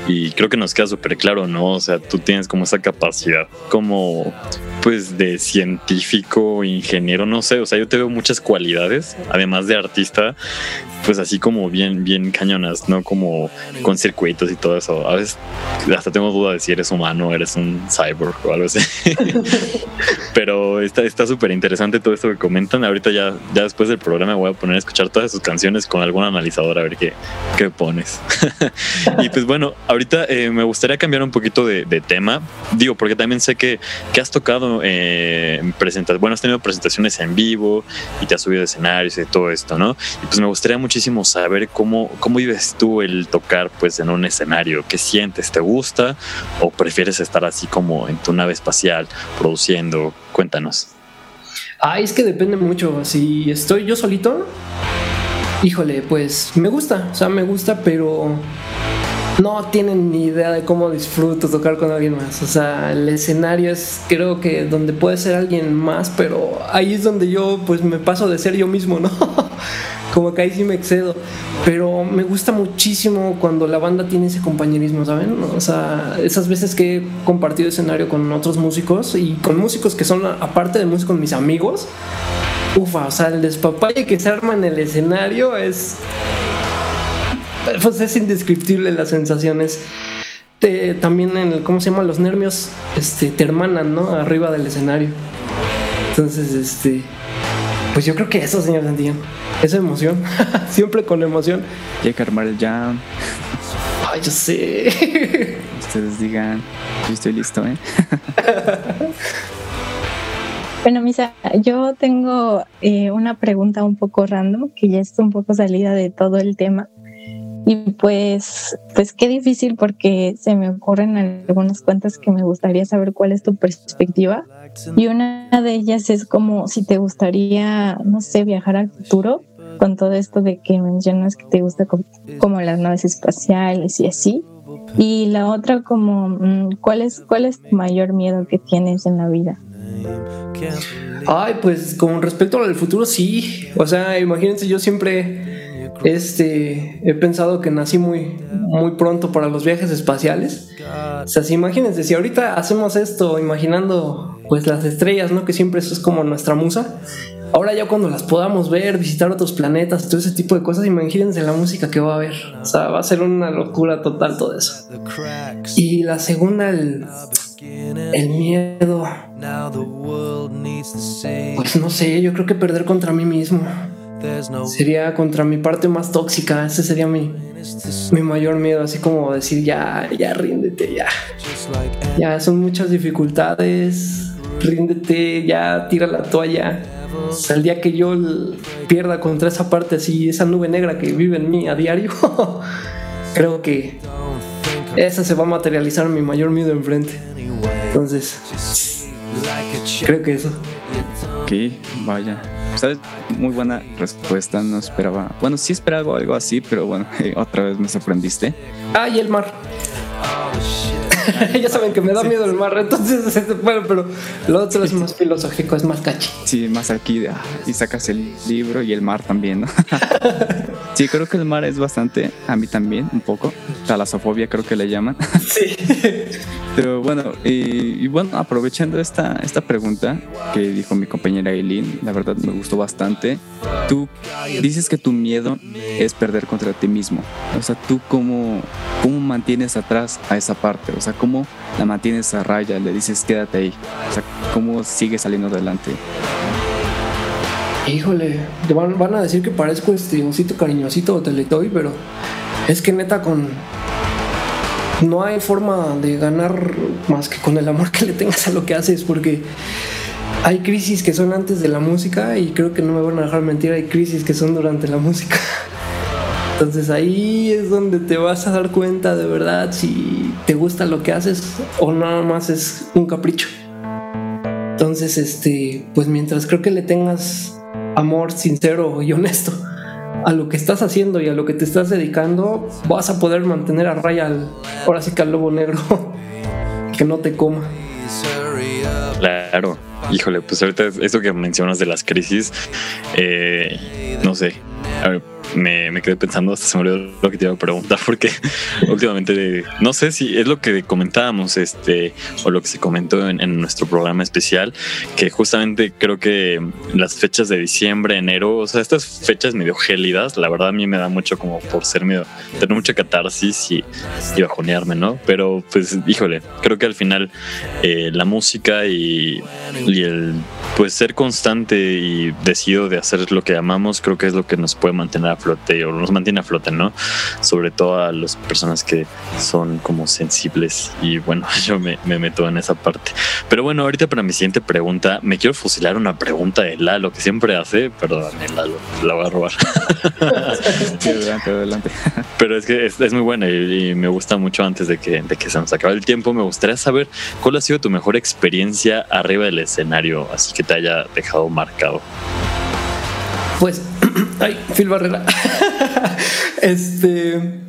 y creo que nos queda súper claro, ¿no? O sea, tú tienes como esa capacidad como pues de científico, ingeniero, no sé, o sea, yo te veo muchas cualidades, además de artista, pues así como bien, bien cañonas, ¿no? Como con circuitos y todo eso. A veces hasta tengo duda de si eres humano eres un cyborg o algo así. Pero está súper interesante todo esto que comentan. Ahorita ya, ya después del programa voy a poner a escuchar todas sus canciones con algún analizador a ver qué, qué pones. y pues bueno, ahorita eh, me gustaría cambiar un poquito de, tema. Digo, porque también sé que, que has tocado eh, presentaciones, bueno, has tenido presentaciones en vivo y te has subido escenarios y todo esto, ¿no? Y pues me gustaría muchísimo saber cómo, cómo vives tú el tocar pues en un escenario, qué sientes, te gusta o prefieres estar así como en tu nave espacial produciendo, cuéntanos. Ah, es que depende mucho, si estoy yo solito, híjole, pues me gusta, o sea, me gusta, pero no tienen ni idea de cómo disfruto tocar con alguien más. O sea, el escenario es creo que donde puede ser alguien más, pero ahí es donde yo pues me paso de ser yo mismo, ¿no? como que ahí sí me excedo. Pero me gusta muchísimo cuando la banda tiene ese compañerismo, ¿saben? O sea, esas veces que he compartido escenario con otros músicos y con músicos que son, aparte de músicos, mis amigos. Ufa, o sea, el despapalle que se arma en el escenario es. Pues es indescriptible las sensaciones. también en ¿cómo se llama? Los nervios este, te hermanan, ¿no? Arriba del escenario. Entonces, este. Pues yo creo que eso, señor Santillán. Esa emoción. Siempre con emoción. Hay que armar el jam. Ay, yo sé. Ustedes digan, yo estoy listo, ¿eh? Bueno, Misa, yo tengo eh, una pregunta un poco random, que ya está un poco salida de todo el tema. Y pues, pues qué difícil porque se me ocurren algunas cuentas que me gustaría saber cuál es tu perspectiva. Y una de ellas es como si te gustaría, no sé, viajar al futuro con todo esto de que mencionas que te gusta como, las naves espaciales y así. Y la otra como, mm, ¿cuál es, cuál es tu mayor miedo que tienes en la vida? Ay, pues con respecto al futuro, sí. O sea, imagínense, yo siempre este, he pensado que nací muy, muy pronto para los viajes espaciales. O sea, si imagínense, si ahorita hacemos esto imaginando pues las estrellas, ¿no? Que siempre eso es como nuestra musa. Ahora ya cuando las podamos ver, visitar otros planetas, todo ese tipo de cosas, imagínense la música que va a haber. O sea, va a ser una locura total todo eso. Y la segunda, el, el miedo. Pues no sé, yo creo que perder contra mí mismo. Sería contra mi parte más tóxica. Ese sería mi, mi mayor miedo. Así como decir, ya, ya, ríndete, ya. Ya, son muchas dificultades. Ríndete, ya, tira la toalla. el día que yo pierda contra esa parte así, esa nube negra que vive en mí a diario, creo que esa se va a materializar mi mayor miedo enfrente. Entonces, creo que eso. Ok, vaya. ¿Sabes? Muy buena respuesta, no esperaba. Bueno, sí esperaba algo así, pero bueno, otra vez me sorprendiste. Ah, y el mar. ya saben que me da miedo el mar, entonces, este, bueno, pero lo otro es más filosófico, es más cachi. Sí, más aquí, ah, y sacas el libro y el mar también, ¿no? Sí, creo que el mar es bastante, a mí también, un poco. Talasofobia creo que le llaman. sí. Pero bueno, y, bueno, aprovechando esta, esta pregunta que dijo mi compañera Eileen, la verdad me gustó bastante. Tú dices que tu miedo es perder contra ti mismo. O sea, tú cómo, cómo mantienes atrás a esa parte, o sea, cómo la mantienes a raya, le dices quédate ahí, o sea, cómo sigues saliendo adelante. Híjole, van, van a decir que parezco este osito cariñosito o teletoy, pero es que neta con no hay forma de ganar más que con el amor que le tengas a lo que haces, porque hay crisis que son antes de la música y creo que no me van a dejar mentir, hay crisis que son durante la música. Entonces ahí es donde te vas a dar cuenta de verdad si te gusta lo que haces o nada más es un capricho. Entonces, este, pues mientras creo que le tengas amor sincero y honesto a lo que estás haciendo y a lo que te estás dedicando, vas a poder mantener a raya al, ahora sí que al lobo negro, que no te coma. Claro, híjole, pues ahorita eso que mencionas de las crisis, eh, no sé, a ver, me, me, quedé pensando, hasta se me olvidó lo que te iba a preguntar, porque últimamente no sé si es lo que comentábamos, este, o lo que se comentó en, nuestro programa especial, que justamente creo que las fechas de diciembre, enero, o sea, estas fechas medio gélidas, la verdad a mí me da mucho como por ser medio, tener mucha catarsis y, y bajonearme, ¿no? Pero pues, híjole, creo que al final eh, la música y, y el, pues ser constante y decido de hacer lo que amamos, creo que es lo que nos puede mantener a flote o nos mantiene a flote, ¿no? Sobre todo a las personas que son como sensibles y bueno, yo me, meto en esa parte. Pero bueno, ahorita para mi siguiente pregunta, me quiero fusilar una pregunta de Lalo que siempre hace, perdón, Lalo, la voy a robar. adelante, adelante. Pero es que es, muy buena y, me gusta mucho antes de que, de que se nos acabe el tiempo, me gustaría saber cuál ha sido tu mejor experiencia arriba del escenario, así que te haya dejado marcado. Pues Ay, Phil Barrera. este.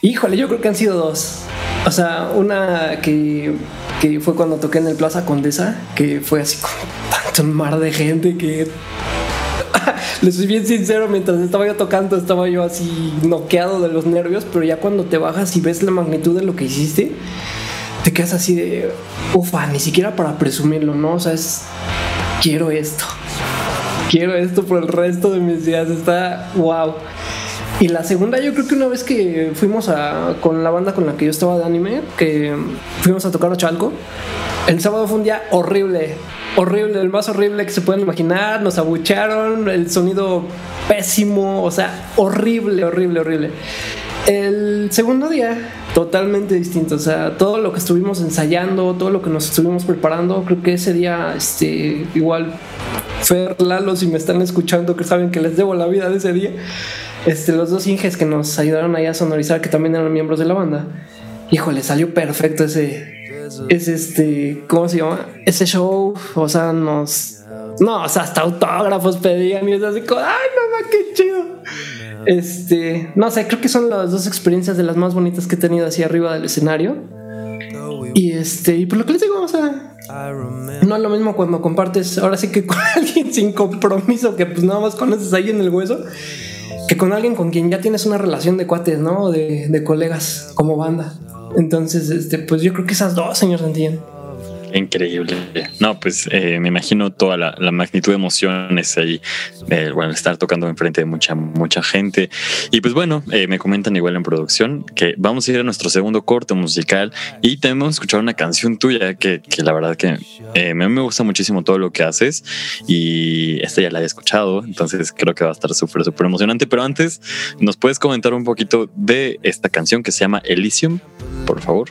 Híjole, yo creo que han sido dos. O sea, una que, que fue cuando toqué en el Plaza Condesa, que fue así como tanto mar de gente que le soy bien sincero, mientras estaba yo tocando, estaba yo así noqueado de los nervios, pero ya cuando te bajas y ves la magnitud de lo que hiciste, te quedas así de, ufa, ni siquiera para presumirlo, ¿no? O sea, es, quiero esto quiero esto por el resto de mis días. Está wow. Y la segunda, yo creo que una vez que fuimos a, con la banda con la que yo estaba de anime, que fuimos a tocar a Chalco, el sábado fue un día horrible, horrible, el más horrible que se pueden imaginar. Nos abucharon, el sonido pésimo, o sea, horrible, horrible, horrible. El segundo día, totalmente distinto. O sea, todo lo que estuvimos ensayando, todo lo que nos estuvimos preparando, creo que ese día, este, igual, Fer, Lalo, si me están escuchando, que saben que les debo la vida de ese día, este, los dos Inges que nos ayudaron ahí a sonorizar, que también eran miembros de la banda, híjole, salió perfecto ese, ese, este, ¿cómo se llama? Ese show, o sea, nos, no, o sea, hasta autógrafos pedían y es así como, ay, no, qué chido. Este, no sé, creo que son las dos experiencias de las más bonitas que he tenido así arriba del escenario. Y este, y por lo que les digo, o sea, no es lo mismo cuando compartes, ahora sí que con alguien sin compromiso, que pues nada más conoces ahí en el hueso, que con alguien con quien ya tienes una relación de cuates, ¿no? De, de colegas como banda. Entonces, este, pues yo creo que esas dos, señor Santillán. Increíble. No, pues eh, me imagino toda la, magnitud de emociones ahí, eh, bueno, estar tocando enfrente de mucha, mucha gente. Y pues bueno, eh, me comentan igual en producción que vamos a ir a nuestro segundo corte musical y tenemos que escuchar una canción tuya que, la verdad que a mí me gusta muchísimo todo lo que haces y esta ya la he escuchado, entonces creo que va a estar súper, súper emocionante. Pero antes, ¿nos puedes comentar un poquito de esta canción que se llama Elysium, por favor?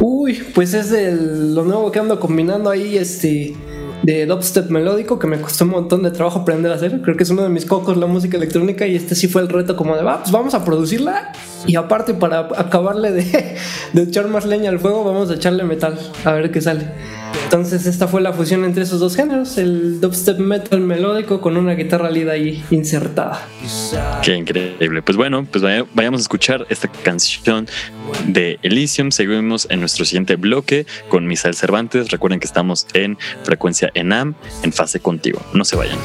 Uy, pues es de lo nuevo que ando combinando ahí, este, de dubstep melódico que me costó un montón de trabajo aprender a hacer. Creo que es uno de mis cocos la música electrónica y este sí fue el reto como de, va, pues vamos a producirla y aparte para acabarle de, echar más leña al fuego, vamos a echarle metal, a ver qué sale. Entonces esta fue la fusión entre esos dos géneros, el dubstep metal melódico con una guitarra lida ahí insertada. Qué increíble. Pues bueno, pues vayamos a escuchar esta canción de Elysium. Seguimos en nuestro siguiente bloque con Misael Cervantes. Recuerden que estamos en frecuencia ENAM, en fase contigo. No se vayan.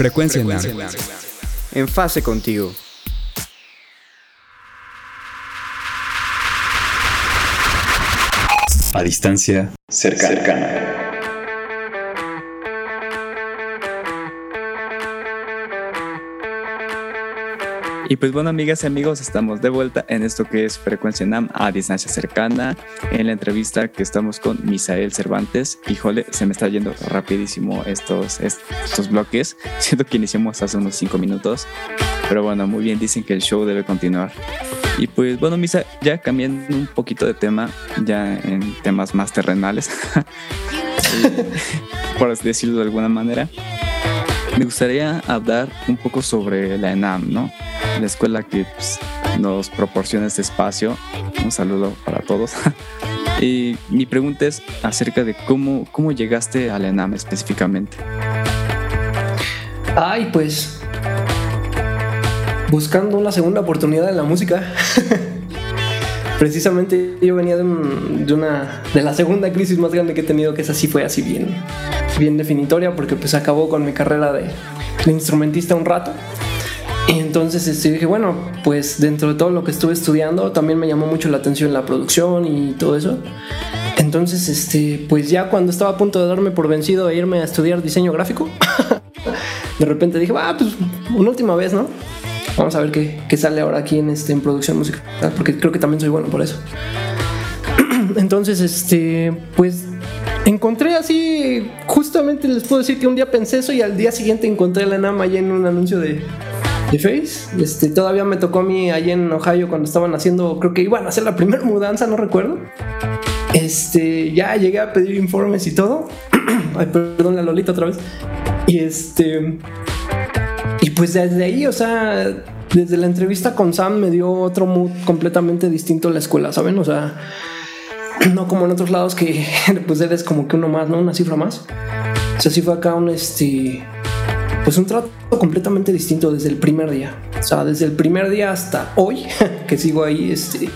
Frecuencia, En fase contigo. A distancia cercana. Y pues bueno, amigas y amigos, estamos de vuelta en esto que es Frecuencia NAM a distancia cercana, en la entrevista que estamos con Misael Cervantes. Híjole, se me está yendo rapidísimo estos, estos bloques. Siento que iniciamos hace unos cinco minutos. Pero bueno, muy bien, dicen que el show debe continuar. Y pues bueno, Misa, ya cambiando un poquito de tema, ya en temas más terrenales, por decirlo de alguna manera. Me gustaría hablar un poco sobre la ENAM, ¿no? La escuela que pues, nos proporciona este espacio. Un saludo para todos. y mi pregunta es acerca de cómo, cómo llegaste a la ENAM específicamente. Ay, pues buscando una segunda oportunidad en la música. Precisamente yo venía de, una de la segunda crisis más grande que he tenido, que es así fue así bien bien definitoria porque pues acabó con mi carrera de, instrumentista un rato. Y entonces este, dije, bueno, pues dentro de todo lo que estuve estudiando, también me llamó mucho la atención la producción y todo eso. Entonces, este, pues ya cuando estaba a punto de darme por vencido e irme a estudiar diseño gráfico, de repente dije, ah, pues una última vez, ¿no? Vamos a ver qué, qué sale ahora aquí en, este, en producción musical, porque creo que también soy bueno por eso. Entonces, este, pues encontré así, justamente les puedo decir que un día pensé eso y al día siguiente encontré la NAM allá en un anuncio de, de Face. Este, todavía me tocó a mí allá en Ohio cuando estaban haciendo, creo que iban a hacer la primera mudanza, no recuerdo. Este, ya llegué a pedir informes y todo. Ay, perdón, la Lolita otra vez. Y este, y pues desde ahí, o sea, desde la entrevista con Sam me dio otro mood completamente distinto a la escuela, ¿saben? O sea, no como en otros lados que pues eres como que uno más, ¿no? Una cifra más. O sea, sí fue acá un este pues un trato completamente distinto desde el primer día. O sea, desde el primer día hasta hoy, que sigo ahí este,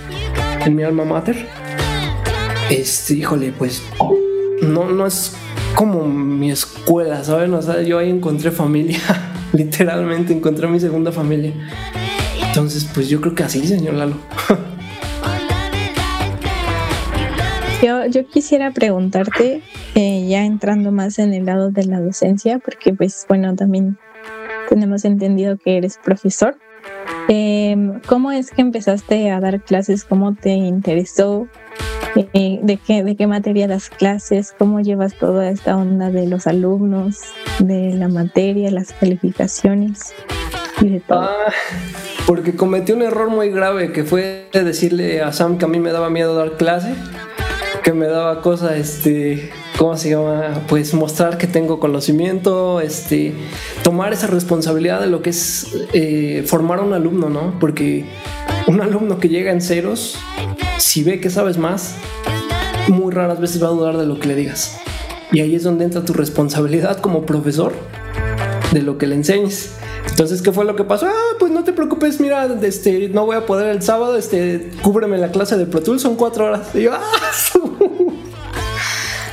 en mi alma mater. Este, híjole, pues no, no es como mi escuela, ¿saben? O sea, yo ahí encontré familia, literalmente encontré mi segunda familia. Entonces, pues yo creo que así, señor Lalo. Yo, quisiera preguntarte, eh, ya entrando más en el lado de la docencia, porque pues bueno, también tenemos entendido que eres profesor. Em, ¿Cómo es que empezaste a dar clases? ¿Cómo te interesó? Eh, ¿de, qué, ¿De qué materia das clases? ¿Cómo llevas toda esta onda de los alumnos, de la materia, las calificaciones y de todo? Ah, porque cometí un error muy grave que fue decirle a Sam que a mí me daba miedo dar clase que me daba cosa, este, ¿cómo se llama? Pues mostrar que tengo conocimiento, este, tomar esa responsabilidad de lo que es eh, formar a un alumno, ¿no? Porque un alumno que llega en ceros, si ve que sabes más, muy raras veces va a dudar de lo que le digas. Y ahí es donde entra tu responsabilidad como profesor de lo que le enseñes. Entonces, ¿qué fue lo que pasó? Ah, pues no te preocupes, mira, este, no voy a poder el sábado, este, cúbreme la clase de Pro Tools, son cuatro horas. Y yo, ah,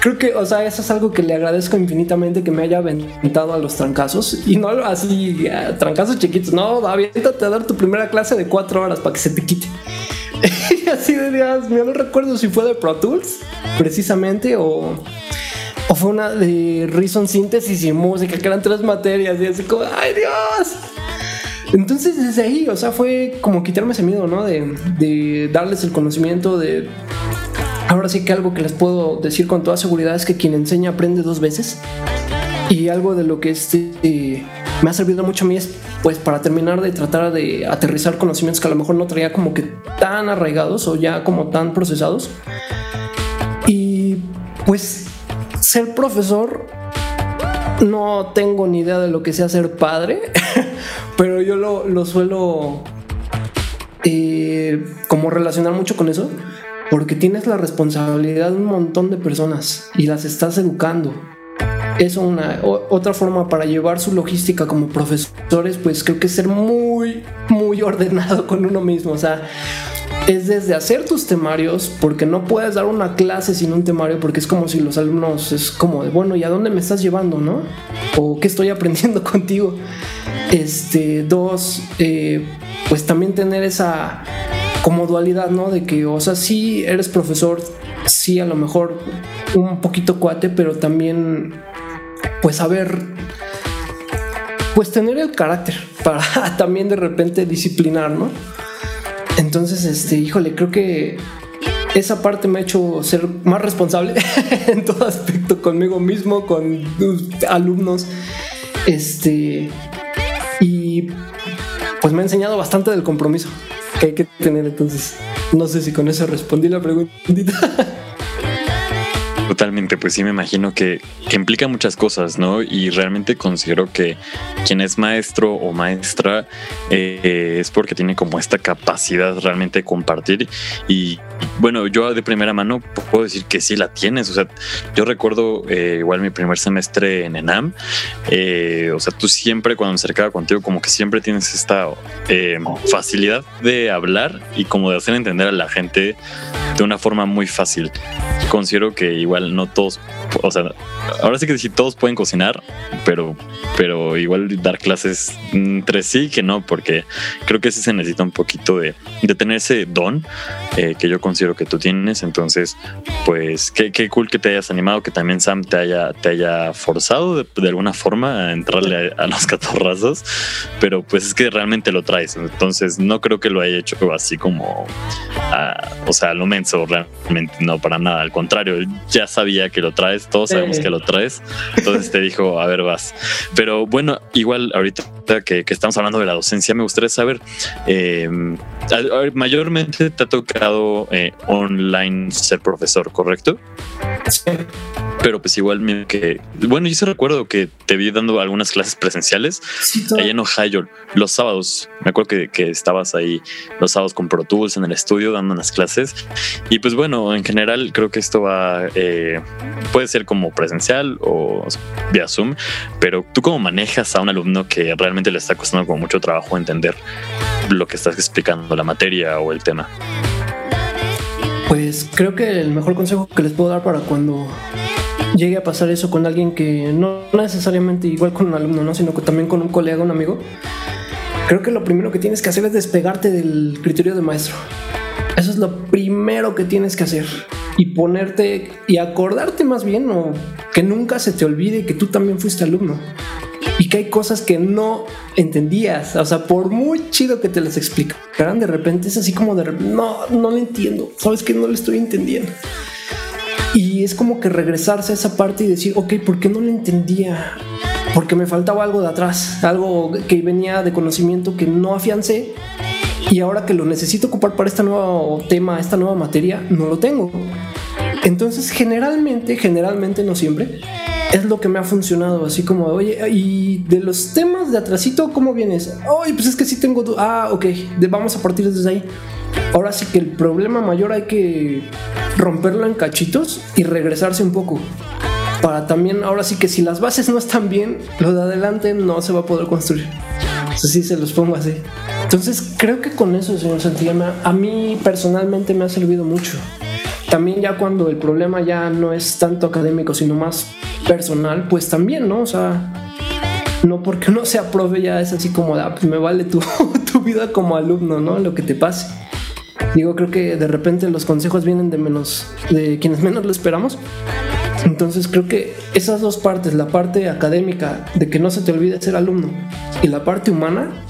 creo que, o sea, eso es algo que le agradezco infinitamente que me haya aventado a los trancazos y no así, trancazos chiquitos, no, aviéntate a dar tu primera clase de cuatro horas para que se te quite. y así de días, no recuerdo si fue de Pro Tools, precisamente, o o fue una de Reason Síntesis y música, que eran tres materias, y así como, ¡ay Dios! Entonces desde ahí, o sea, fue como quitarme ese miedo, ¿no? De, de darles el conocimiento, de... Ahora sí que algo que les puedo decir con toda seguridad es que quien enseña aprende dos veces. Y algo de lo que este, me ha servido mucho a mí es, pues, para terminar de tratar de aterrizar conocimientos que a lo mejor no traía como que tan arraigados o ya como tan procesados. Y pues ser profesor, no tengo ni idea de lo que sea ser padre, pero yo lo, suelo eh, como relacionar mucho con eso, porque tienes la responsabilidad de un montón de personas y las estás educando. Es una otra forma para llevar su logística como profesores, pues creo que es ser muy, muy ordenado con uno mismo. O sea, es desde hacer tus temarios, porque no puedes dar una clase sin un temario, porque es como si los alumnos es como de, bueno, ¿y a dónde me estás llevando, no? O qué estoy aprendiendo contigo. Este, dos, eh, pues también tener esa como dualidad, ¿no? De que, o sea, sí eres profesor, sí a lo mejor un poquito cuate, pero también, pues saber pues tener el carácter para también de repente disciplinar, ¿no? Entonces, este, híjole, creo que esa parte me ha hecho ser más responsable en todo aspecto conmigo mismo, con alumnos. Este, y pues me ha enseñado bastante del compromiso que hay que tener. Entonces, no sé si con eso respondí la preguntita. Totalmente, pues sí me imagino que, implica muchas cosas, ¿no? Y realmente considero que quien es maestro o maestra eh, es porque tiene como esta capacidad realmente de compartir y bueno, yo de primera mano puedo decir que sí la tienes, o sea, yo recuerdo eh, igual mi primer semestre en ENAM, eh, o sea, tú siempre cuando me acercaba contigo como que siempre tienes esta facilidad de hablar y como de hacer entender a la gente de una forma muy fácil. Considero que igual no todos, o sea, ahora sí que sí todos pueden cocinar, pero, pero igual dar clases entre sí que no, porque creo que sí se necesita un poquito de, de tener ese don eh, que yo considero que tú tienes. Entonces, pues qué, qué, cool que te hayas animado, que también Sam te haya, te haya forzado de, alguna forma a entrarle a, los catorrazos, pero pues es que realmente lo traes. Entonces, no creo que lo haya hecho así como, o sea, lo menso, realmente no para nada. Al contrario, ya sabía que lo traes, todos sabemos que lo traes. Entonces te dijo, a ver, vas. Pero bueno, igual ahorita que, estamos hablando de la docencia, me gustaría saber, eh, mayormente te ha tocado eh, online ser profesor, ¿correcto? Sí. Pero pues igual que, bueno, yo se recuerdo que te vi dando algunas clases presenciales ahí en Ohio los sábados. Me acuerdo que, que, estabas ahí los sábados con Pro Tools en el estudio dando unas clases. Y pues bueno, en general creo que esto va, eh, puede ser como presencial o vía Zoom, pero tú cómo manejas a un alumno que realmente le está costando con mucho trabajo entender lo que estás explicando, la materia o el tema. Pues creo que el mejor consejo que les puedo dar para cuando llegue a pasar eso con alguien que no necesariamente igual con un alumno, ¿no? sino que también con un colega, un amigo, creo que lo primero que tienes que hacer es despegarte del criterio de maestro. Eso es lo primero que tienes que hacer. Y ponerte y acordarte más bien o que nunca se te olvide que tú también fuiste alumno y que hay cosas que no entendías. O sea, por muy chido que te las explicaran, de repente es así como de no, no lo entiendo. Sabes que no lo estoy entendiendo. Y es como que regresarse a esa parte y decir, ok, ¿por qué no lo entendía? Porque me faltaba algo de atrás, algo que venía de conocimiento que no afiancé y ahora que lo necesito ocupar para este nuevo tema, esta nueva materia, no lo tengo. Entonces, generalmente, generalmente, no siempre, es lo que me ha funcionado, así como, oye, y de los temas de atrasito, ¿cómo vienes? Oye, pues es que sí tengo, ah, ok, vamos a partir desde ahí. Ahora sí que el problema mayor hay que romperlo en cachitos y regresarse un poco. Para también, ahora sí que si las bases no están bien, lo de adelante no se va a poder construir. Así se los pongo así. Entonces creo que con eso, señor Santillana, a mí personalmente me ha servido mucho. También ya cuando el problema ya no es tanto académico, sino más personal, pues también, ¿no? O sea, no porque uno se aprove ya es así como, ah, pues me vale tu, tu vida como alumno, ¿no? Lo que te pase. Digo, creo que de repente los consejos vienen de menos, de quienes menos lo esperamos. Entonces creo que esas dos partes, la parte académica de que no se te olvide ser alumno y la parte humana,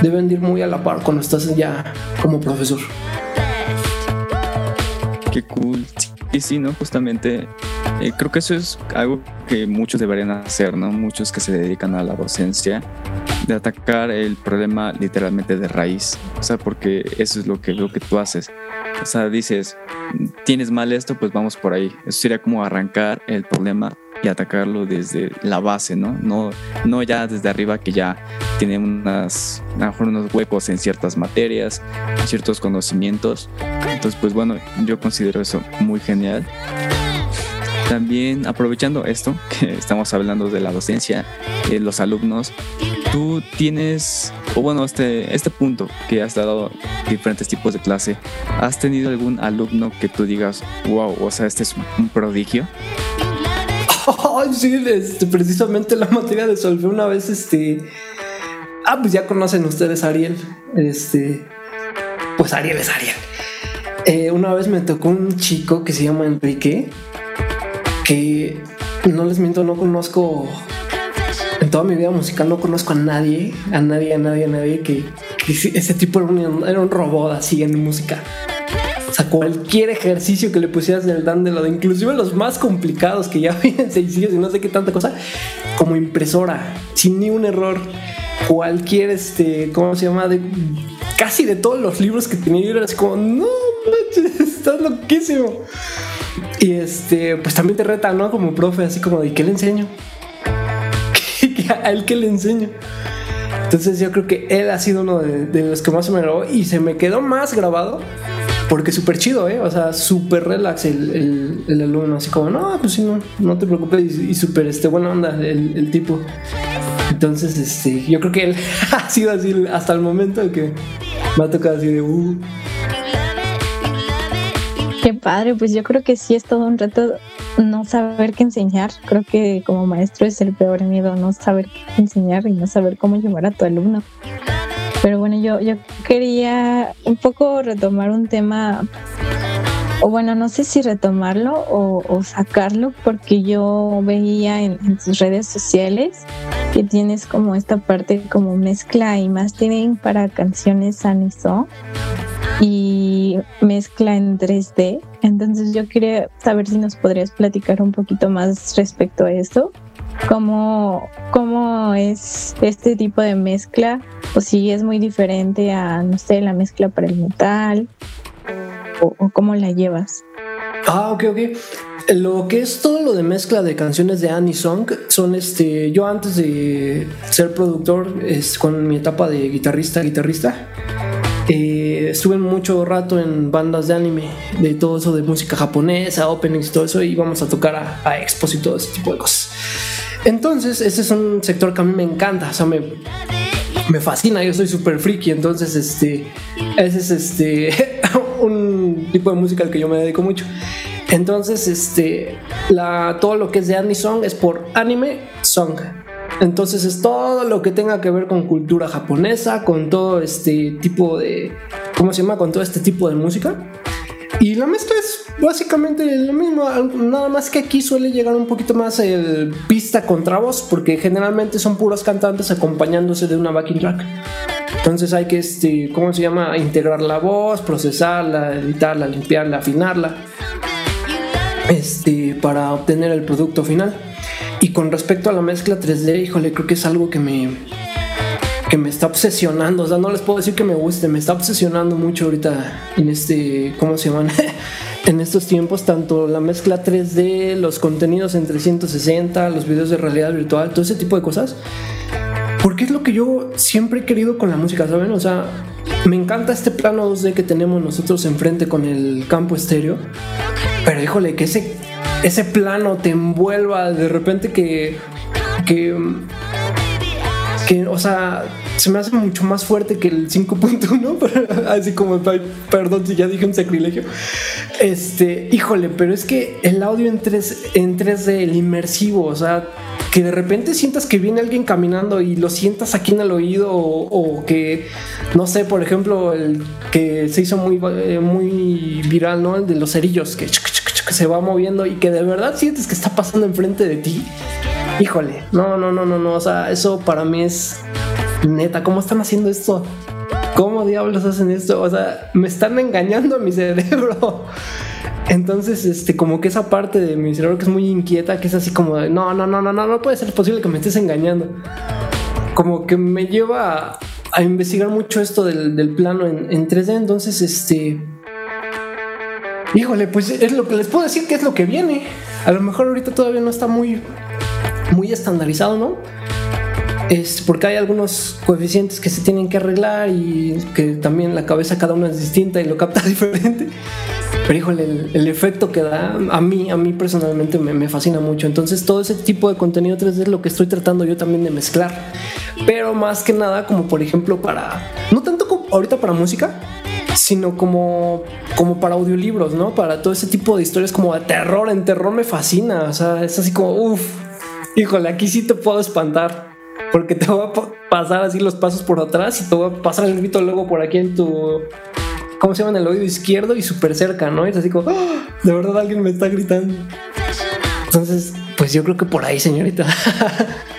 deben ir muy a la par cuando estás ya como profesor. Qué cool. Sí, sí, ¿no? Justamente eh, creo que eso es algo que muchos deberían hacer, ¿no? Muchos que se dedican a la docencia, de atacar el problema literalmente de raíz, o sea, porque eso es lo que, lo que tú haces. O sea, dices, tienes mal esto, pues vamos por ahí. Eso sería como arrancar el problema y atacarlo desde la base, ¿no? No, no ya desde arriba que ya tiene unas, a lo mejor unos huecos en ciertas materias, ciertos conocimientos. Entonces, pues bueno, yo considero eso muy genial. También aprovechando esto, que estamos hablando de la docencia, de los alumnos, tú tienes, o bueno, este, este punto que has dado diferentes tipos de clase, ¿has tenido algún alumno que tú digas, wow, o sea, este es un prodigio? Ay, sí, este, precisamente la materia de solfeo una vez, este... Ah, pues ya conocen ustedes Ariel. Este... Pues Ariel es Ariel. Eh, una vez me tocó un chico que se llama Enrique que no les miento, no conozco en toda mi vida musical no conozco a nadie, a nadie, a nadie, a nadie que, ese tipo era un robot así en música. Cualquier ejercicio que le pusieras del de inclusive los más complicados que ya vienen sencillos y no sé qué tanta cosa, como impresora, sin ni un error. Cualquier, este, ¿cómo se llama? De, casi de todos los libros que tenía, yo era como, no manches, estás loquísimo. Y este, pues también te reta, ¿no? Como profe, así como de, ¿qué le enseño? a él que le enseño. Entonces yo creo que él ha sido uno de, los que más me grabó y se me quedó más grabado porque súper chido, ¿eh? O sea, súper relax el, el, alumno, así como, no, pues sí, no, no te preocupes y, súper este, buena onda el, tipo. Entonces, este, yo creo que él ha sido así hasta el momento que me ha tocado así de, uh. Qué padre, pues yo creo que sí es todo un reto no saber qué enseñar. Creo que como maestro es el peor miedo, no saber qué enseñar y no saber cómo llevar a tu alumno. Pero bueno, yo, yo quería un poco retomar un tema, o bueno, no sé si retomarlo o, sacarlo, porque yo veía en, tus redes sociales que tienes como esta parte como mezcla y mastering para canciones Aniso y mezcla en 3D. Entonces yo quería saber si nos podrías platicar un poquito más respecto a esto. ¿Cómo, cómo es este tipo de mezcla? O si es muy diferente a, no sé, la mezcla para el metal. O, cómo la llevas. Ah, ok, ok. Lo que es todo lo de mezcla de canciones de Annie Song son este. Yo antes de ser productor, es con mi etapa de guitarrista, guitarrista, eh, estuve mucho rato en bandas de anime, de todo eso de música japonesa, openings y todo eso, y íbamos a tocar a, a expos y todo ese tipo de cosas. Entonces, ese es un sector que a mí me encanta, o sea, me, me fascina, yo soy súper friki, entonces, este, ese es este, un tipo de música al que yo me dedico mucho. Entonces, este, la, todo lo que es de anime song es por anime song. Entonces es todo lo que tenga que ver con cultura japonesa, con todo este tipo de, ¿cómo se llama? Con todo este tipo de música. Y la mezcla es básicamente lo mismo, nada más que aquí suele llegar un poquito más el pista contra voz, porque generalmente son puros cantantes acompañándose de una backing track. Entonces hay que, este, ¿cómo se llama? Integrar la voz, procesarla, editarla, limpiarla, afinarla, este, para obtener el producto final. Y con respecto a la mezcla 3D, híjole, creo que es algo que me, que me está obsesionando. O sea, no les puedo decir que me guste, me está obsesionando mucho ahorita en este, ¿cómo se llaman? en estos tiempos, tanto la mezcla 3D, los contenidos en 360, los videos de realidad virtual, todo ese tipo de cosas. Porque es lo que yo siempre he querido con la música, ¿saben? O sea, me encanta este plano 2D que tenemos nosotros enfrente con el campo estéreo. Pero híjole, que ese ese plano te envuelva de repente que, que, que, o sea, se me hace mucho más fuerte que el 5.1, así como, perdón si ya dije un sacrilegio. Este, híjole, pero es que el audio en 3, en 3D, el inmersivo, o sea, que de repente sientas que viene alguien caminando y lo sientas aquí en el oído o, que, no sé, por ejemplo, el que se hizo muy, eh, muy viral, ¿no? El de los cerillos, que que se va moviendo y que de verdad sientes que está pasando enfrente de ti. Híjole, no, no, no, no, no. O sea, eso para mí es neta. ¿Cómo están haciendo esto? ¿Cómo diablos hacen esto? O sea, me están engañando a mi cerebro. Entonces, este, como que esa parte de mi cerebro que es muy inquieta, que es así como de, no, no, no, no, no, no puede ser posible que me estés engañando. Como que me lleva a, investigar mucho esto del, plano en, en 3D. Entonces, este, Híjole, pues es lo que les puedo decir que es lo que viene. A lo mejor ahorita todavía no está muy, muy estandarizado, ¿no? Es porque hay algunos coeficientes que se tienen que arreglar y que también la cabeza cada uno es distinta y lo capta diferente. Pero híjole, el, efecto que da a mí, a mí personalmente me, me, fascina mucho. Entonces todo ese tipo de contenido 3D es lo que estoy tratando yo también de mezclar. Pero más que nada como por ejemplo para, no tanto como ahorita para música, sino como, como para audiolibros, ¿no? Para todo ese tipo de historias como de terror. En terror me fascina, o sea, es así como, uff, híjole, aquí sí te puedo espantar. Porque te voy a pasar así los pasos por atrás y te voy a pasar el grito luego por aquí en tu. ¿Cómo se llama? En el oído izquierdo y súper cerca, ¿no? Es así como, ¡Ah! de verdad alguien me está gritando. Entonces, pues yo creo que por ahí, señorita.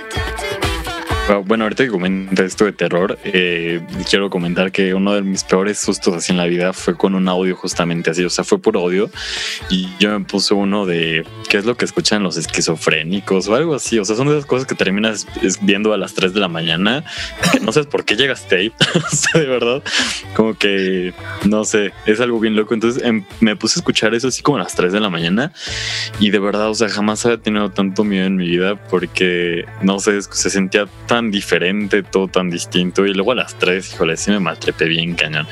Bueno, ahorita que comenta esto de terror, eh, quiero comentar que uno de mis peores sustos así en la vida fue con un audio justamente así, o sea, fue por audio y yo me puse uno de qué es lo que escuchan los esquizofrénicos o algo así, o sea, son de esas cosas que terminas viendo a las 3 de la mañana, que no sabes por qué llegaste ahí, o sea, de verdad, como que, no sé, es algo bien loco, entonces em, me puse a escuchar eso así como a las 3 de la mañana y de verdad, o sea, jamás había tenido tanto miedo en mi vida porque, no sé, se sentía tan diferente, todo tan distinto. Y luego a las tres, híjole, sí me maltrepé bien cañón.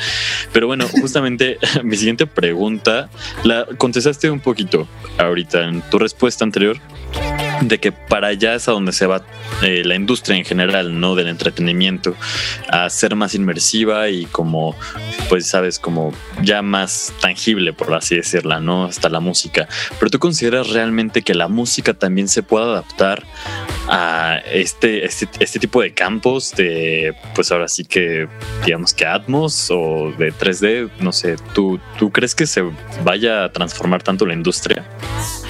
Pero bueno, justamente mi siguiente pregunta la contestaste un poquito ahorita en tu respuesta anterior de que para allá es a donde se va eh, la industria en general, ¿no? Del entretenimiento, a ser más inmersiva y como, pues sabes, como ya más tangible, por así decirla, ¿no? Hasta la música. Pero tú consideras realmente que la música también se puede adaptar a este, este, este tipo de campos de, pues ahora sí que, digamos que Atmos o de 3D, no sé, ¿tú, tú crees que se vaya a transformar tanto la industria?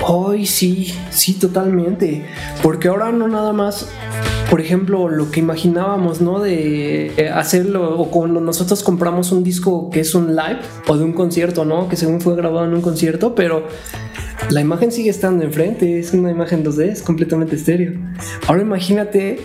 Hoy sí, sí, totalmente. Porque ahora no nada más, por ejemplo, lo que imaginábamos, ¿no? De eh, hacerlo, o cuando nosotros compramos un disco que es un live o de un concierto, ¿no? Que según fue grabado en un concierto, pero la imagen sigue estando enfrente, es una imagen 2D, es completamente estéreo. Ahora imagínate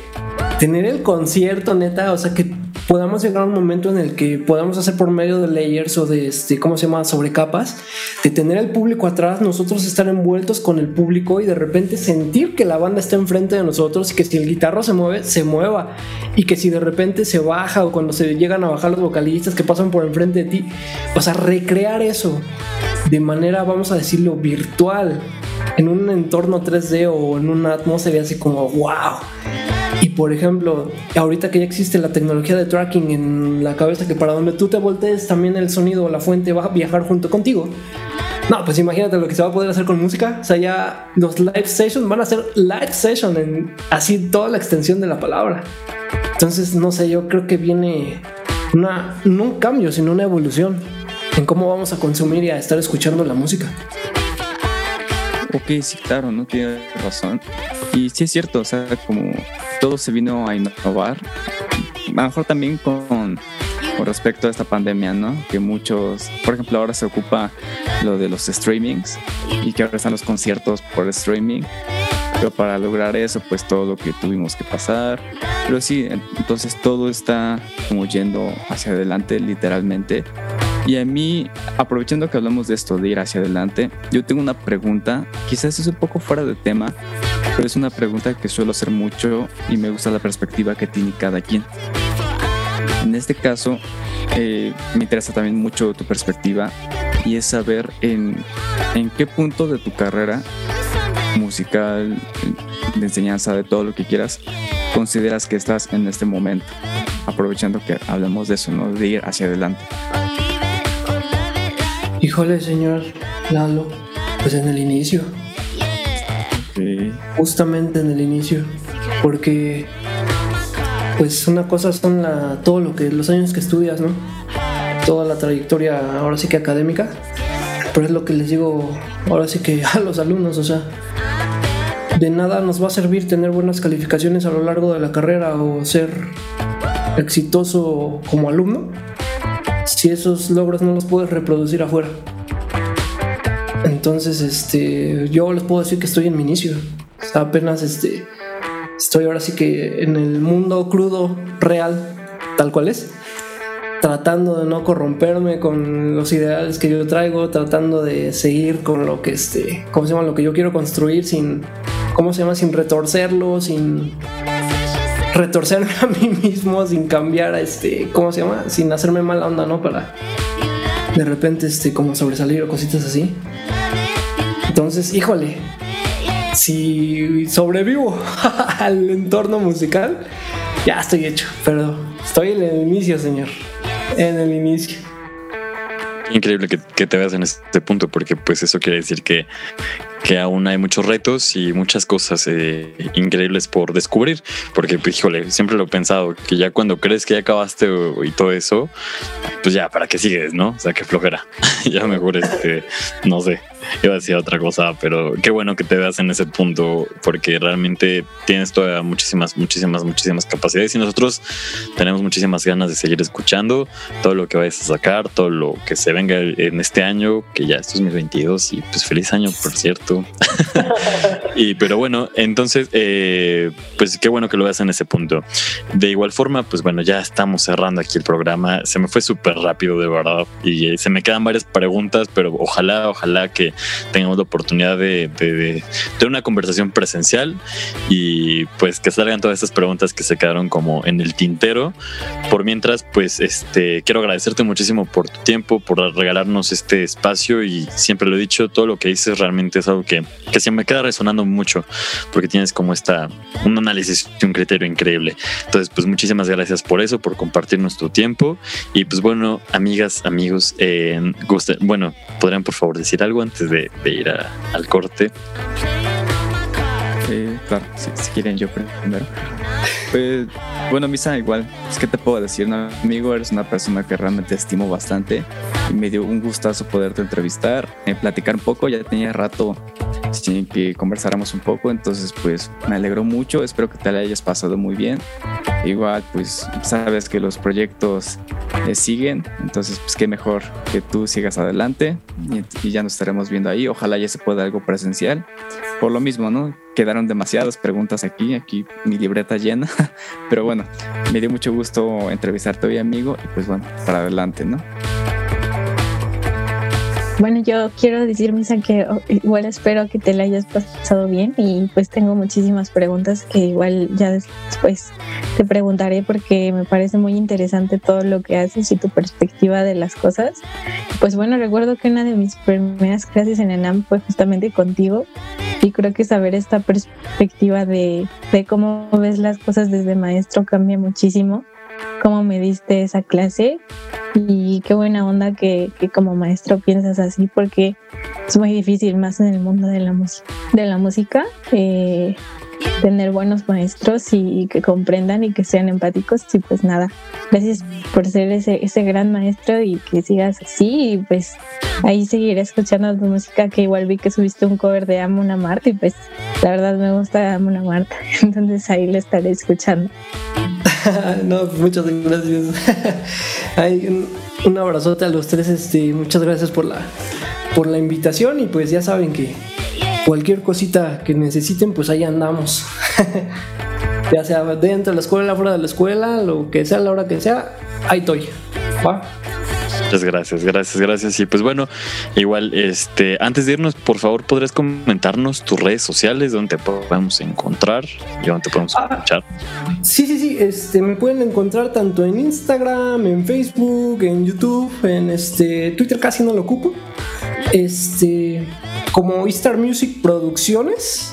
tener el concierto, neta, o sea, que podamos llegar a un momento en el que podamos hacer por medio de layers o de este, ¿cómo se llama? Sobrecapas, de tener el público atrás, nosotros estar envueltos con el público y de repente sentir que la banda está enfrente de nosotros y que si el guitarro se mueve, se mueva y que si de repente se baja o cuando se llegan a bajar los vocalistas que pasan por enfrente de ti, o sea, recrear eso de manera, vamos a decirlo, virtual en un entorno 3D o en una atmósfera así como wow y por ejemplo, ahorita que ya existe la tecnología de tracking en la cabeza, que para donde tú te voltees, también el sonido o la fuente va a viajar junto contigo. No, pues imagínate lo que se va a poder hacer con música. O sea, ya los live sessions van a ser live session en así toda la extensión de la palabra. Entonces, no sé, yo creo que viene una, no un cambio, sino una evolución en cómo vamos a consumir y a estar escuchando la música. Ok, sí, claro, no tiene razón. Y sí es cierto, o sea, como todo se vino a innovar, a lo mejor también con, con respecto a esta pandemia, ¿no? Que muchos, por ejemplo, ahora se ocupa lo de los streamings y que ahora están los conciertos por streaming. Pero para lograr eso, pues todo lo que tuvimos que pasar. Pero sí, entonces todo está como yendo hacia adelante, literalmente. Y a mí, aprovechando que hablamos de esto, de ir hacia adelante, yo tengo una pregunta, quizás es un poco fuera de tema, pero es una pregunta que suelo hacer mucho y me gusta la perspectiva que tiene cada quien. En este caso, eh, me interesa también mucho tu perspectiva y es saber en, en qué punto de tu carrera musical, de enseñanza, de todo lo que quieras, consideras que estás en este momento, aprovechando que hablamos de eso, ¿no? De ir hacia adelante. Híjole, señor Lalo, pues en el inicio. Justamente en el inicio. Porque, pues una cosa son la, todo lo que, los años que estudias, ¿no? Toda la trayectoria, ahora sí que académica. Pero es lo que les digo, ahora sí que a los alumnos, o sea, de nada nos va a servir tener buenas calificaciones a lo largo de la carrera o ser exitoso como alumno si esos logros no los puedes reproducir afuera. Entonces, este, yo les puedo decir que estoy en mi inicio. apenas este, estoy ahora sí que en el mundo crudo, real, tal cual es. Tratando de no corromperme con los ideales que yo traigo, tratando de seguir con lo que este, ¿cómo se llama? Lo que yo quiero construir sin, ¿cómo se llama? Sin retorcerlo, sin retorcerme a mí mismo sin cambiar, este, ¿cómo se llama? Sin hacerme mala onda, ¿no? Para de repente, este, como sobresalir o cositas así. Entonces, híjole, si sobrevivo al entorno musical, ya estoy hecho, pero estoy en el inicio, señor, en el inicio increíble que, te veas en este punto, porque pues eso quiere decir que, que aún hay muchos retos y muchas cosas eh, increíbles por descubrir, porque pues, híjole, siempre lo he pensado, que ya cuando crees que ya acabaste y todo eso, pues ya, ¿para qué sigues, no? O sea, que flojera, ya mejor este, no sé, iba a decir otra cosa, pero qué bueno que te veas en ese punto, porque realmente tienes todavía muchísimas, muchísimas, muchísimas capacidades y nosotros tenemos muchísimas ganas de seguir escuchando todo lo que vayas a sacar, todo lo que se venga en este año, que ya es 2022 y pues feliz año, por cierto. y pero bueno, entonces, eh, pues qué bueno que lo veas en ese punto. De igual forma, pues bueno, ya estamos cerrando aquí el programa. Se me fue súper rápido, de verdad, y se me quedan varias preguntas, pero ojalá, ojalá que tengamos la oportunidad de, de, tener una conversación presencial y pues que salgan todas estas preguntas que se quedaron como en el tintero. Por mientras, pues este quiero agradecerte muchísimo por tu tiempo, por regalarnos este espacio y siempre lo he dicho, todo lo que dices realmente es algo que, que se me queda resonando mucho porque tienes como esta un análisis y un criterio increíble. Entonces, pues muchísimas gracias por eso, por compartirnos tu tiempo y pues bueno, amigas, amigos, eh, bueno, podrían por favor decir algo antes de, ir al corte. claro, si, quieren yo primero. Pues, bueno, Misa, igual, es que te puedo decir, ¿no? amigo, eres una persona que realmente estimo bastante y me dio un gustazo poderte entrevistar, eh, platicar un poco, ya tenía rato sin que conversáramos un poco, entonces pues me alegró mucho, espero que te la hayas pasado muy bien. Igual pues sabes que los proyectos eh, siguen, entonces pues qué mejor que tú sigas adelante y, y, ya nos estaremos viendo ahí, ojalá ya se pueda algo presencial. Por lo mismo, ¿no? Quedaron demasiadas preguntas aquí, aquí mi libreta llena, pero bueno, me dio mucho gusto entrevistarte hoy amigo y pues bueno, para adelante, ¿no? Bueno, yo quiero decir, Misa, que oh, igual espero que te la hayas pasado bien y pues tengo muchísimas preguntas que igual ya después te preguntaré porque me parece muy interesante todo lo que haces y tu perspectiva de las cosas. Pues bueno, recuerdo que una de mis primeras clases en ENAM fue justamente contigo y creo que saber esta perspectiva de, de cómo ves las cosas desde maestro cambia muchísimo cómo me diste esa clase y qué buena onda que, como maestro piensas así porque es muy difícil más en el mundo de la música de la música eh, tener buenos maestros y, que comprendan y que sean empáticos y pues nada gracias por ser ese, ese gran maestro y que sigas así y pues ahí seguiré escuchando tu música que igual vi que subiste un cover de Amo una Marta y pues la verdad me gusta Amo una Marta entonces ahí lo estaré escuchando no, muchas gracias. Hay un, abrazote a los tres. Este, muchas gracias por la, por la invitación. Y pues ya saben que cualquier cosita que necesiten, pues ahí andamos. ya sea dentro de la escuela, fuera de la escuela, lo que sea, la hora que sea, ahí estoy. ¿Va? Muchas gracias, gracias, gracias. Y pues bueno, igual, este, antes de irnos, por favor, podrías comentarnos tus redes sociales, donde te podemos encontrar y dónde te podemos ah, escuchar. Sí, sí, sí. Este, me pueden encontrar tanto en Instagram, en Facebook, en YouTube, en este Twitter casi no lo ocupo. Este, como Star Music Producciones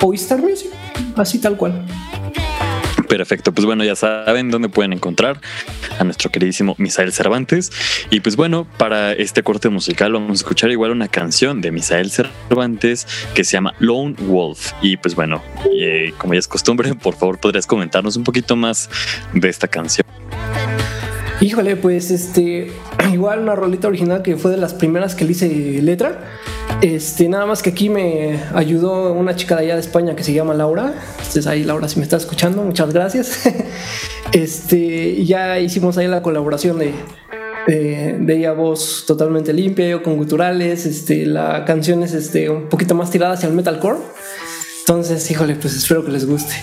o Star Music, así tal cual. Perfecto, pues bueno, ya saben dónde pueden encontrar a nuestro queridísimo Misael Cervantes. Y pues bueno, para este corte musical vamos a escuchar igual una canción de Misael Cervantes que se llama Lone Wolf. Y pues bueno, eh, como ya es costumbre, por favor podrías comentarnos un poquito más de esta canción. Híjole, pues este, igual una rolita original que fue de las primeras que le hice letra. Este, nada más que aquí me ayudó una chica de allá de España que se llama Laura. Entonces ahí Laura, si me está escuchando, muchas gracias. Este, ya hicimos ahí la colaboración de, de, ella voz totalmente limpia, yo con guturales. Este, la canción es este, un poquito más tirada hacia el metalcore. Entonces, híjole, pues espero que les guste.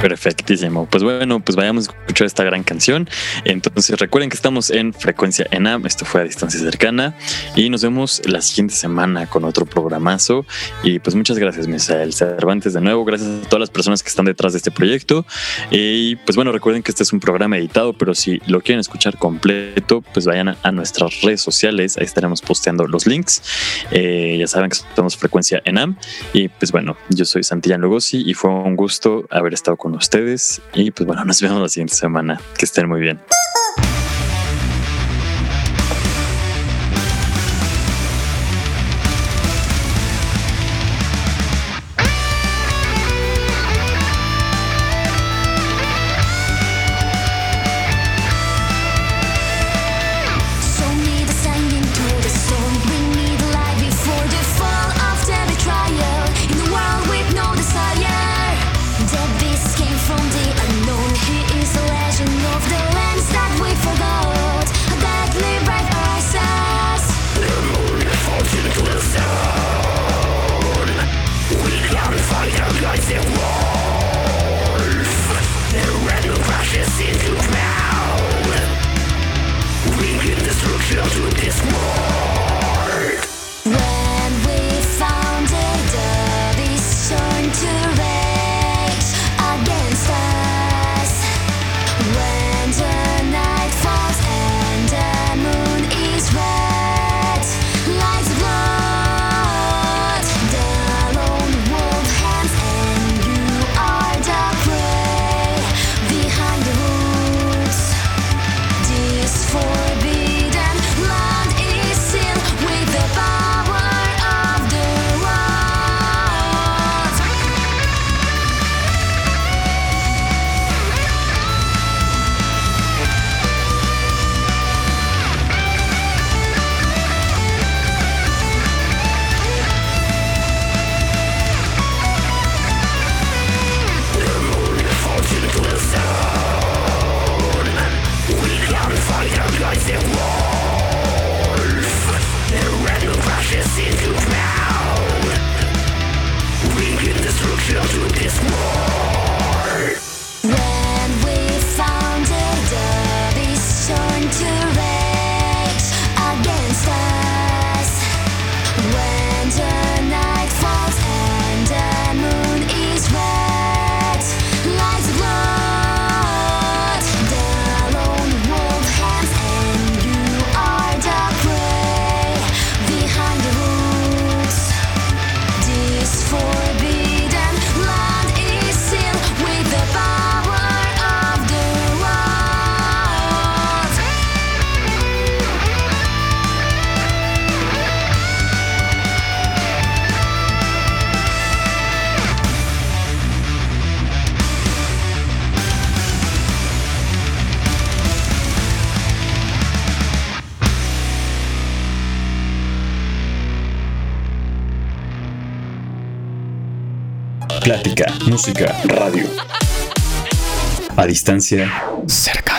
Perfectísimo. Pues bueno, pues vayamos a escuchar esta gran canción. Entonces recuerden que estamos en Frecuencia ENAM. Esto fue a distancia cercana. Y nos vemos la siguiente semana con otro programazo. Y pues muchas gracias, Misael Cervantes, de nuevo. Gracias a todas las personas que están detrás de este proyecto. Y pues bueno, recuerden que este es un programa editado, pero si lo quieren escuchar completo, pues vayan a, nuestras redes sociales. Ahí estaremos posteando los links. Eh, ya saben que estamos Frecuencia ENAM. Y pues bueno, yo soy Santillán Lugosi y fue un gusto haber estado con ustedes. Y pues bueno, nos vemos la siguiente semana. Que estén muy bien. Struktur, to this world Plática, música, radio. A distancia cercana.